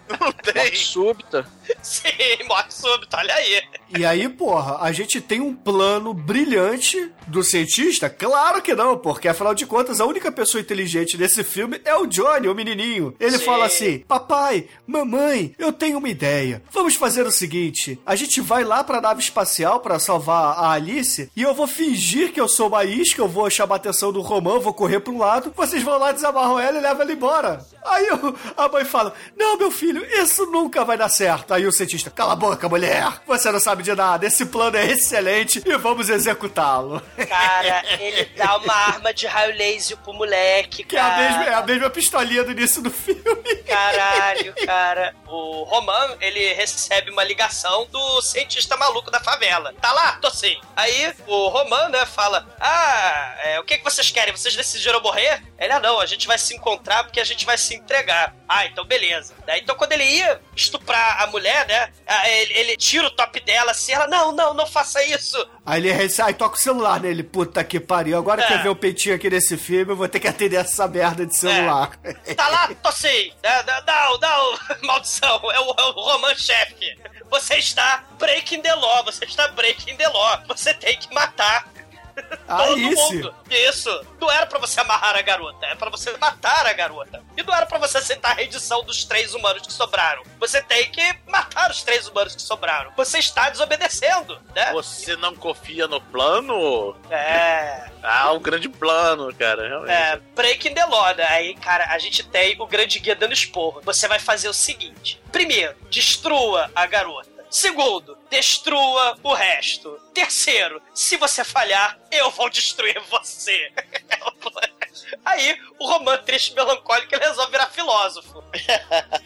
Não tem. Morte súbita. Sim, morte súbita, olha aí. E aí, porra, a gente tem um plano brilhante do cientista? Claro que não, porque afinal de contas, a única pessoa inteligente desse filme é o Johnny, o menininho. Ele Sim. fala assim: Papai, mamãe, eu tenho uma ideia. Vamos fazer o seguinte: a gente vai lá pra nave espacial pra salvar a Alice e eu vou fingir que eu sou uma isca, eu vou chamar a atenção do Romão, vou correr pra um lado, vocês vão lá, desamarram ela e levam ela embora. Aí o- a mãe fala: Não, meu filho, isso nunca vai dar certo. Aí o cientista: Cala a boca, mulher, você não sabe de nada, esse plano é excelente e vamos executá-lo. Cara, ele dá uma arma de raio laser pro moleque, Que é a, cara. mesma, é a mesma pistolinha do início do filme. Caralho, cara. O Roman, ele recebe uma ligação do cientista maluco da favela. Tá lá? Tô sim. Aí o Roman, né, fala: Ah, é, o que, que vocês querem? Vocês decidiram morrer? Ele, ah, não, a gente vai se encontrar porque a gente vai se entregar. Ah, então beleza. Daí, então quando ele ia estuprar a mulher, né, ah, ele, ele tira o top dela assim, ela, não, não, não faça isso. Aí ele recebe, aí toca o celular nele, puta que pariu. Agora É. quer ver o peitinho aqui nesse filme, eu vou ter que atender essa merda de celular. Tá lá? Tô sim. Não, não, não, maldição. É o, é o Roman chefe. Você está breaking the law. Você está breaking the law. Você tem que matar todo isso. mundo. Isso. Não era pra você amarrar a garota. É pra você matar a garota. E não era pra você aceitar a rendição dos três humanos que sobraram. Você tem que matar os três humanos que sobraram. Você está desobedecendo, né? Você não confia no plano? É. Ah, um grande plano, cara. Realmente. É, breaking the law, né? Aí, cara, a gente tem o grande guia dando esporro. Você vai fazer o seguinte: primeiro, destrua a garota. Segundo, destrua o resto. Terceiro, se você falhar, eu vou destruir você. Aí, o Roman triste e melancólico ele resolve virar filósofo.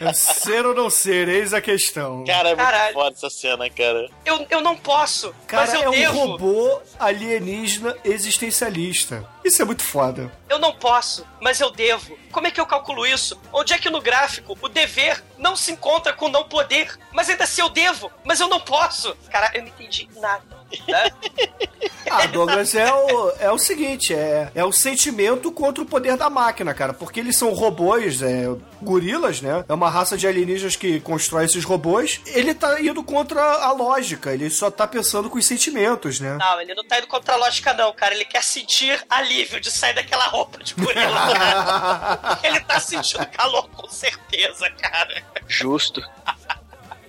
É ser ou não ser, eis a questão. Cara, é muito Caralho. foda essa cena, cara. Eu, eu não posso, Cara, mas eu é um devo. robô alienígena existencialista. Isso é muito foda. Eu não posso, mas eu devo. Como é que eu calculo isso? Onde é que no gráfico o dever não se encontra com o não poder? Mas ainda assim eu devo, mas eu não posso. Cara, eu não entendi nada. Né? Ah, Douglas, é o, é o seguinte, é, é o sentimento contra o poder da máquina, cara, porque eles são robôs, é, gorilas, né? É uma raça de alienígenas que constrói esses robôs. Ele tá indo contra a lógica, ele só tá pensando com os sentimentos, né? Não, ele não tá indo contra a lógica, não, cara. Ele quer sentir alívio de sair daquela roupa de gorila, ele tá sentindo calor com certeza, cara. Justo.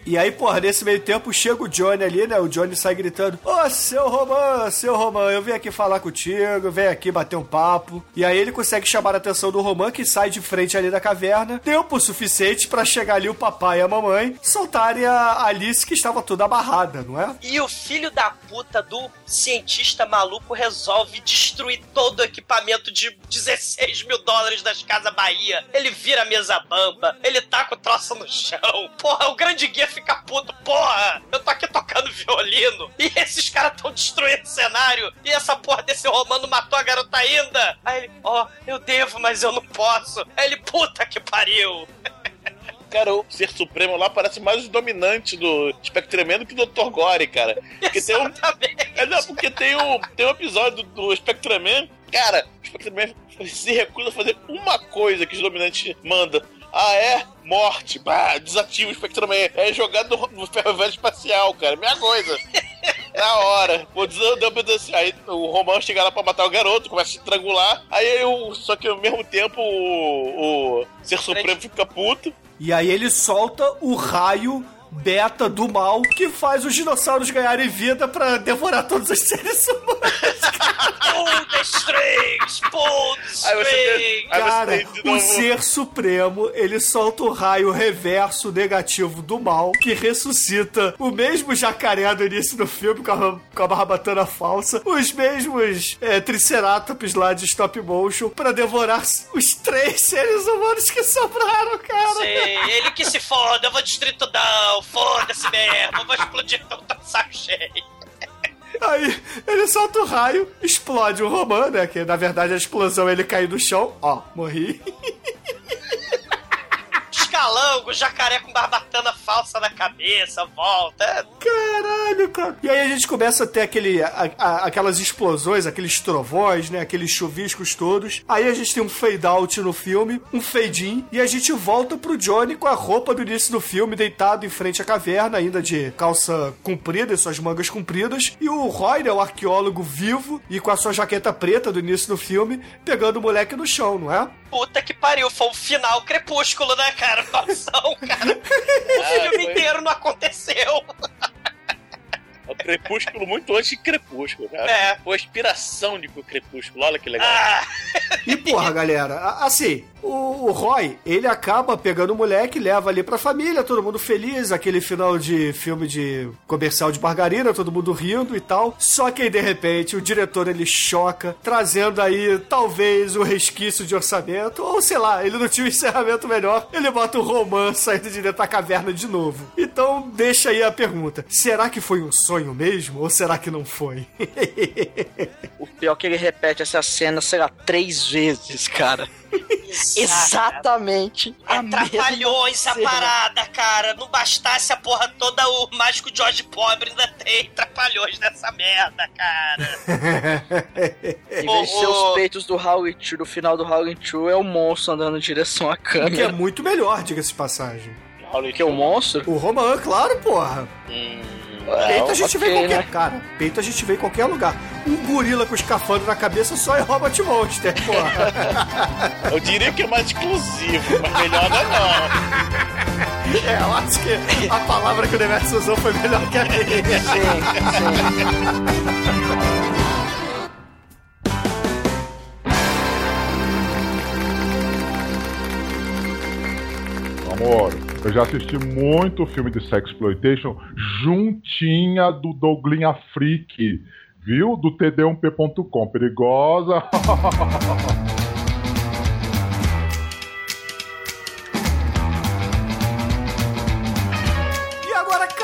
E aí, porra, nesse meio tempo chega o Johnny ali, né? O Johnny sai gritando: Ô, seu Roman, seu Roman, eu vim aqui falar contigo, vem aqui bater um papo. E aí ele consegue chamar a atenção do Roman, que sai de frente ali da caverna. Tempo suficiente pra chegar ali o papai e a mamãe soltarem a Alice, que estava toda amarrada, não é? E o filho da puta do cientista maluco resolve destruir todo o equipamento de 16 mil dólares das Casas Bahia. Ele vira a mesa bamba, ele taca o troço no chão. Porra, o grande guia fica puto. Porra, eu tô aqui tocando violino e esses caras tão destruindo o cenário e essa porra desse romano matou a garota ainda. Aí ele, ó, eu devo, mas eu não posso. Aí ele, puta que pariu. Cara, o Ser Supremo lá parece mais o dominante do Spectreman do que o Dr. Gore, cara. Porque tem um. É, não, porque tem um, tem um episódio do, do Spectreman. Cara, o Spectreman se recusa a fazer uma coisa que os dominantes mandam. Ah, é? Morte. Bah, desativa o Spectreman. É jogado no, no ferro velho espacial, cara. Minha coisa. Na hora. Pra dizer assim. Aí o Romão chega lá pra matar o garoto, começa a estrangular. Aí eu. Só que ao mesmo tempo o, o Ser Supremo fica puto. E aí ele solta o raio beta do mal que faz os dinossauros ganharem vida pra devorar todos os seres humanos. Pull strings, pull strings. Cara, o ser supremo, ele solta o raio reverso negativo do mal, que ressuscita o mesmo jacaré do início do filme com a, com a barbatana falsa, os mesmos é, triceratops lá de stop motion pra devorar os três seres humanos que sobraram, cara. Sim, ele que se foda, eu vou destruir tudão, foda-se mesmo, eu vou explodir de saco cheio. Aí ele solta o raio, explode o Roman, né? Que na verdade a explosão ele cai no chão. Ó, morri. Escalango, jacaré com barbatana falsa na cabeça, volta. é Caralho, cara. E aí a gente começa a ter aquele, a- a- aquelas explosões, aqueles trovões, né? Aqueles chuviscos todos. Aí a gente tem um fade out no filme, um fade in, e a gente volta pro Johnny com a roupa do início do filme, deitado em frente à caverna, ainda de calça comprida e suas mangas compridas. E o Roy, né, o arqueólogo vivo, e com a sua jaqueta preta do início do filme, pegando o moleque no chão, não é? Puta que pariu, foi o final crepúsculo, né, cara? Noção, cara. O Ah, filme foi. inteiro não aconteceu. O Crepúsculo muito antes de Crepúsculo, cara. É. Foi a inspiração de Crepúsculo, olha que legal. Ah, E porra, galera, assim, o, Roy, ele acaba pegando o moleque, leva ali pra família, todo mundo feliz, aquele final de filme de comercial de margarina, todo mundo rindo e tal. Só que aí, de repente, o diretor ele choca, trazendo aí talvez o resquício de orçamento, ou sei lá, ele não tinha um encerramento melhor, ele bota o Roman saindo de dentro da caverna de novo. Então, deixa aí a pergunta: será que foi um sonho mesmo, ou será que não foi? O pior é que ele repete essa cena, sei lá, três vezes, cara. Exatamente. É a mesma trapalhões a parada, cara. Não bastasse a porra toda, o mágico George Pobre ainda tem trapalhões nessa merda, cara. Em vez de ser Ô, ô. os peitos do Howling 2, no final do Howling 2 é o monstro andando em direção à que é câmera. muito melhor, diga-se de passagem. Que é o monstro? O Roman, claro, porra. Peito a gente vê em ok, qualquer. né? Cara, peito a gente vê em qualquer lugar. Um gorila com escafandro na cabeça só é Robot Monster, porra. Eu diria que é mais exclusivo, mas melhor não é não. é, eu acho que a palavra que o Demetrius usou foi melhor que a minha. Eu já assisti muito filme de sexploitation juntinha do Douglinha Freak, viu? Do td1p.com. Perigosa.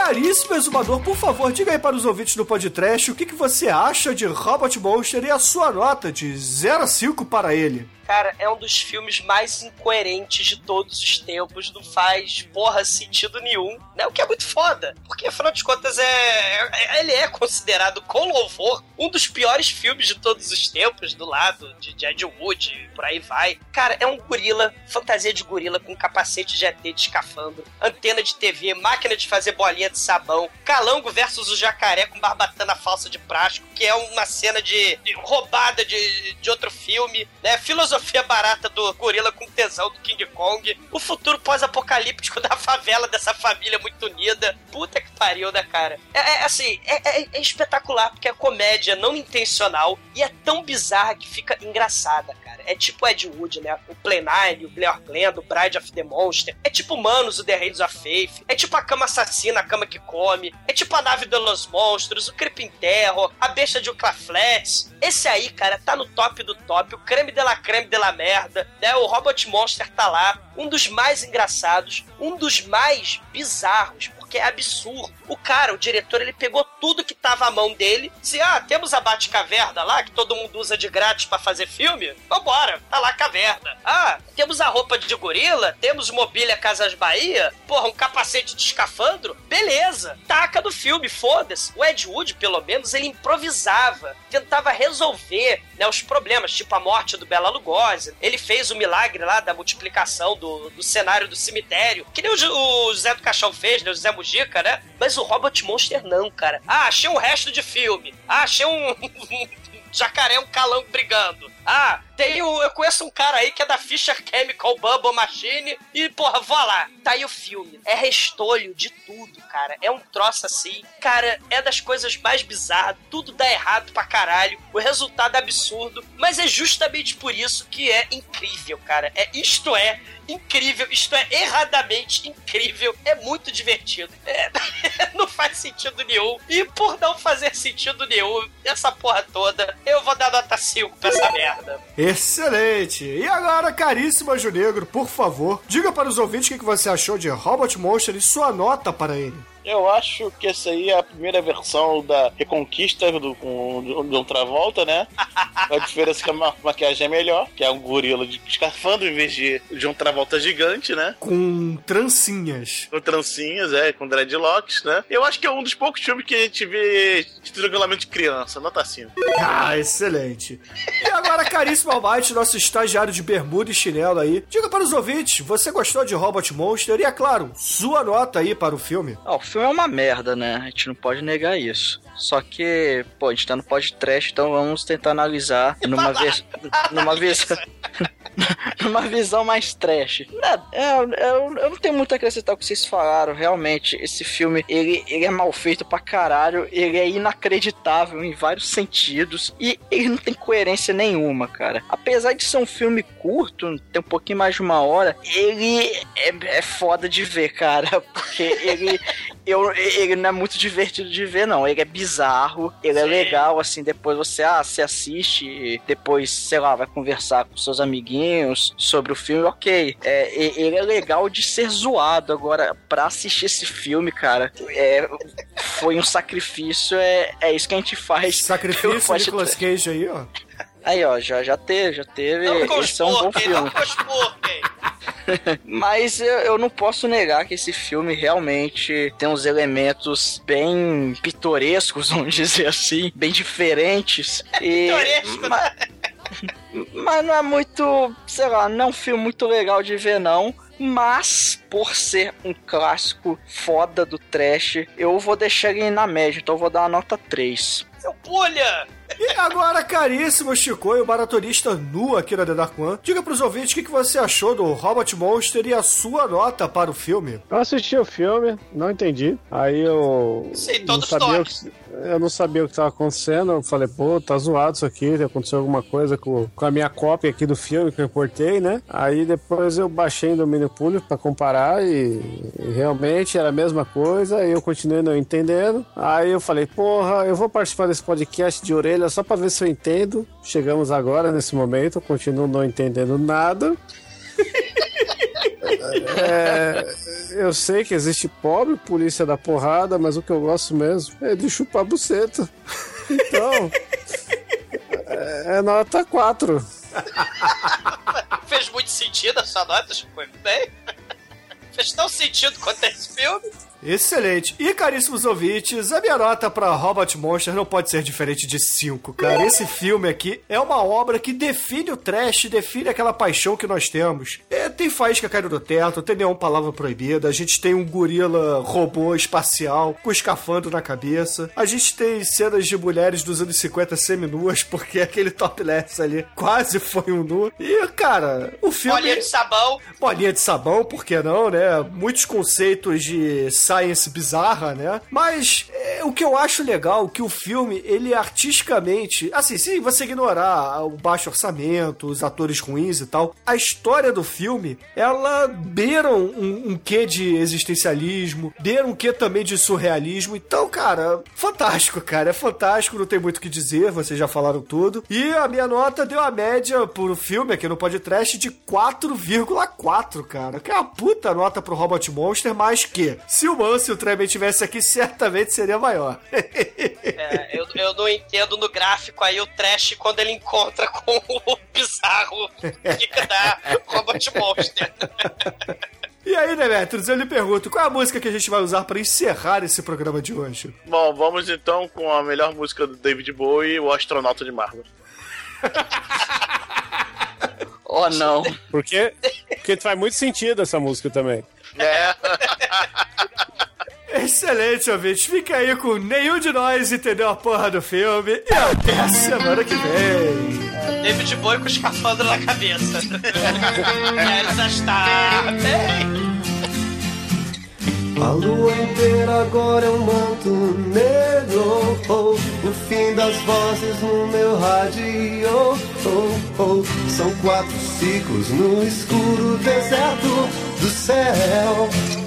Caríssimo exumador, por favor, diga aí para os ouvintes do podcast o que, que você acha de Robot Monster e a sua nota de 0 a 5 para ele. Cara, é um dos filmes mais incoerentes de todos os tempos. Não faz, porra, sentido nenhum. Né? O que é muito foda. Porque, afinal de contas, é, é- ele é considerado, com louvor, um dos piores filmes de todos os tempos, do lado de, Ed Wood, por aí vai. Cara, é um gorila, fantasia de gorila, com capacete de ET de escafandro, antena de TV, máquina de fazer bolinha de sabão, calango versus o jacaré com barbatana falsa de plástico, que é uma cena de, de roubada de, de outro filme, né? Filosofia filosofia barata do gorila com tesão do King Kong, o futuro pós-apocalíptico da favela dessa família muito unida. Puta que pariu, né, cara? É, é, assim, é, é- é espetacular, porque é comédia não intencional e é tão bizarra que fica engraçada, cara. É tipo Ed Wood, né? O Plenine, o Blair Glenn, o Bride of the Monster. É tipo Manos, o The Raids of Faith. É tipo a cama assassina, a cama que come. É tipo a nave dos monstros, o Creeping Terror, a besta de Ucla. Esse aí, cara, tá no top do top. O creme de la creme de la merda. Né? O Robot Monster tá lá. Um dos mais engraçados. Um dos mais bizarros porque é absurdo. O cara, o diretor, ele pegou tudo que tava à mão dele. Se, ah, temos a Batcaverna lá, que todo mundo usa de grátis pra fazer filme, vambora, tá lá a caverna. Ah, temos a roupa de gorila, temos mobília Casas Bahia, porra, um capacete de escafandro, beleza, taca do filme, foda-se. O Ed Wood, pelo menos, ele improvisava, tentava resolver né, os problemas, tipo a morte do Bela Lugosi. Ele fez o milagre lá da multiplicação do, do cenário do cemitério, que nem o, o Zé do Caixão fez, né, o Zé Mujica, né? Mas o Robot Monster não, cara. Ah, achei um resto de filme. Ah, achei um... Jacaré, um calango brigando. Ah, tem um, eu conheço um cara aí que é da Fisher Chemical Bubble Machine e, porra, vou lá. Tá aí o filme. É restolho de tudo, cara. É um troço assim. Cara, é das coisas mais bizarras. Tudo dá errado pra caralho. O resultado é absurdo. Mas é justamente por isso que é incrível, cara. É, isto é incrível. Isto é erradamente incrível. É muito divertido. É, não faz sentido nenhum. E por não fazer sentido nenhum, essa porra toda, eu vou dar nota 5 pra essa merda. Excelente! E agora, caríssimo Anjo Negro, por favor, diga para os ouvintes o que você achou de Robot Monster e sua nota para ele. Eu acho que essa aí é a primeira versão da Reconquista do, com o John Travolta, né? A diferença é que a ma- maquiagem é melhor, que é um gorila de escafandro em vez de John Travolta gigante, né? Com trancinhas. Com trancinhas, é, com dreadlocks, né? Eu acho que é um dos poucos filmes que a gente vê estrangulamento de criança, nota 5. Ah, excelente. E agora, caríssimo Almighty, nosso estagiário de bermuda e chinelo aí, diga para os ouvintes, você gostou de Robot Monster? E é claro, sua nota aí para o filme. Ah, o filme é uma merda, né? A gente não pode negar isso. Só que, pô, a gente tá no podcast, então vamos tentar analisar numa vez. numa vez. numa visão mais trash. É, é, eu, eu não tenho muito a acrescentar o que vocês falaram. Realmente, esse filme ele, ele é mal feito pra caralho. Ele é inacreditável em vários sentidos. E ele não tem coerência nenhuma, cara. Apesar de ser um filme curto, tem um pouquinho mais de uma hora, ele é, é foda de ver, cara. Porque ele. Eu, ele não é muito divertido de ver, não. Ele é bizarro, ele é legal, assim, depois você, ah, você assiste, e depois, sei lá, vai conversar com seus amiguinhos sobre o filme, ok. É, e- ele é legal de ser zoado. Agora, pra assistir esse filme, cara, é, foi um sacrifício, é, é isso que a gente faz. Sacrifício Nicolas Cage aí, ó. Aí, ó, já, já teve, já teve. Não Esse é um bom não filme. conspurquem. Mas eu, eu não posso negar que esse filme realmente tem uns elementos bem pitorescos, vamos dizer assim, bem diferentes. E, Pitoresco, ma- mas não é muito, sei lá, não é um filme muito legal de ver, não. Mas, por ser um clássico foda do trash, eu vou deixar ele na média, então eu vou dar uma nota 3. Seu pulha! E agora, caríssimo Chico, o maratonista nu aqui na The Dark One, diga pros ouvintes o que que você achou do Robot Monster e a sua nota para o filme. Eu assisti o filme, não entendi. Aí eu. Sim, não sabia que, Eu não sabia o que estava acontecendo. Eu falei, pô, tá zoado isso aqui. Aconteceu alguma coisa com, com a minha cópia aqui do filme que eu importei, né? Aí depois eu baixei no Domínio Público pra comparar e, e realmente era a mesma coisa. E eu continuei não entendendo. Aí eu falei, porra, eu vou participar desse podcast de orelha só pra ver se eu entendo. Chegamos agora nesse momento, eu continuo não entendendo nada. É, eu sei que existe pobre polícia da porrada, mas o que eu gosto mesmo é de chupar buceta. Então, é, é nota 4. Fez muito sentido a sua nota, Chico. Bem. Fez tão sentido quanto esse filme. Excelente. E caríssimos ouvintes, a minha nota pra Robot Monster não pode ser diferente de 5, cara. Esse filme aqui é uma obra que define o trash, define aquela paixão que nós temos. É, tem faísca caindo do teto, tem nenhuma palavra proibida, a gente tem um gorila robô espacial com escafandro na cabeça, a gente tem cenas de mulheres dos anos 50 seminuas, porque aquele topless ali quase foi um nu. E, cara, o filme... Bolinha de sabão. Bolinha de sabão, por que não, né? Muitos conceitos de science bizarra, né? Mas o que eu acho legal, que o filme, ele artisticamente, assim, se você ignorar o baixo orçamento, os atores ruins e tal, a história do filme, ela beira um, um quê de existencialismo, beira um quê também de surrealismo. Então, cara, fantástico, cara, é fantástico, não tem muito o que dizer, vocês já falaram tudo. E a minha nota deu a média pro filme aqui no podcast de 4,4, cara. Que é uma puta nota pro Robot Monster, mas que, se o Manso e o Tremen tivesse aqui, certamente seria maior. É, eu, eu não entendo no gráfico aí o trash quando ele encontra com o bizarro fica da Robot Monster. E aí, Demetrius, eu lhe pergunto, qual é a música que a gente vai usar para encerrar esse programa de hoje? Bom, vamos então com a melhor música do David Bowie, O Astronauta de Mármore. Oh, não. Porque, porque faz muito sentido essa música também. É. Excelente, ouvinte. Fica aí com nenhum de nós entendeu a porra do filme. E até a semana que vem. David Bowie com escafandro na cabeça. Essa está bem. A lua inteira agora é um manto negro oh, O fim das vozes no meu rádio oh, oh. São quatro ciclos no escuro deserto do céu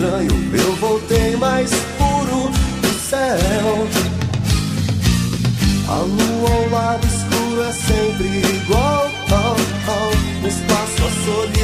estranho, eu voltei mais puro do céu. A lua ao lado escuro é sempre igual. Oh, oh. No espaço a solidão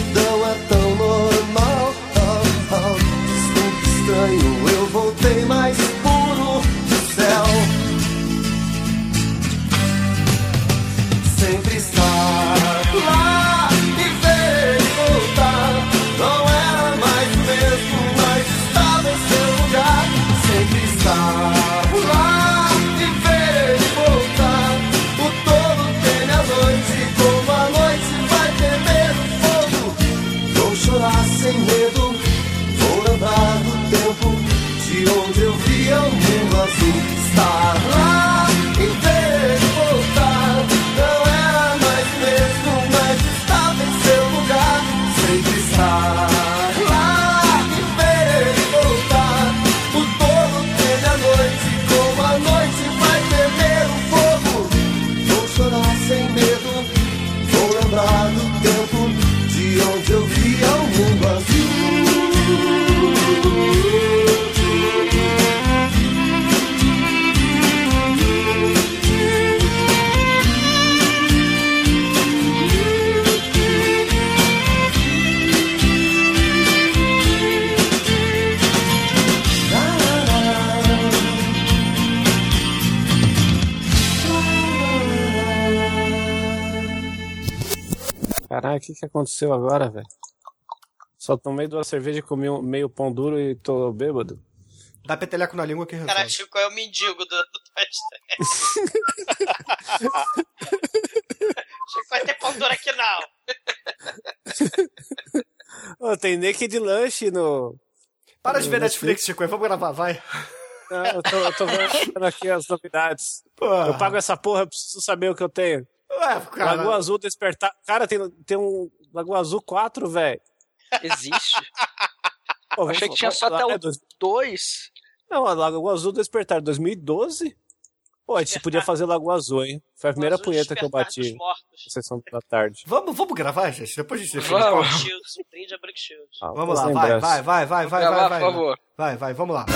que, que aconteceu agora, velho? Só tomei duas cervejas, comi um meio pão duro e tô bêbado. Dá peteleco na língua que resolve. Cara, Chico é o mendigo do, do que vai ter pão duro aqui não. Ô, tem naked lanche no. Para de ver Netflix, Chico. Vamos gravar, vai. Não, eu tô, eu tô vendo aqui as novidades. Porra. Eu pago essa porra, eu preciso saber o que eu tenho. Ué, cara. Lagoa Azul despertar. Cara, tem, tem um Lagoa Azul 4, velho. Existe? Pô, vamos Achei que tinha só falar- até é, o dois- 2. Não, a Lagoa Azul despertar 2012? Pô, a gente podia fazer Lagoa Azul, hein? Foi a primeira Azul punheta que eu bati na sessão da tarde. Vamos, vamos gravar, gente? Depois a gente define Vamos. qual- Brooke Shields, brinde a Brooke Shields. Ah, Vamos lá, as vai, vai, vai, vai, vai, vai, por vai. favor. Vai, vai, vamos lá.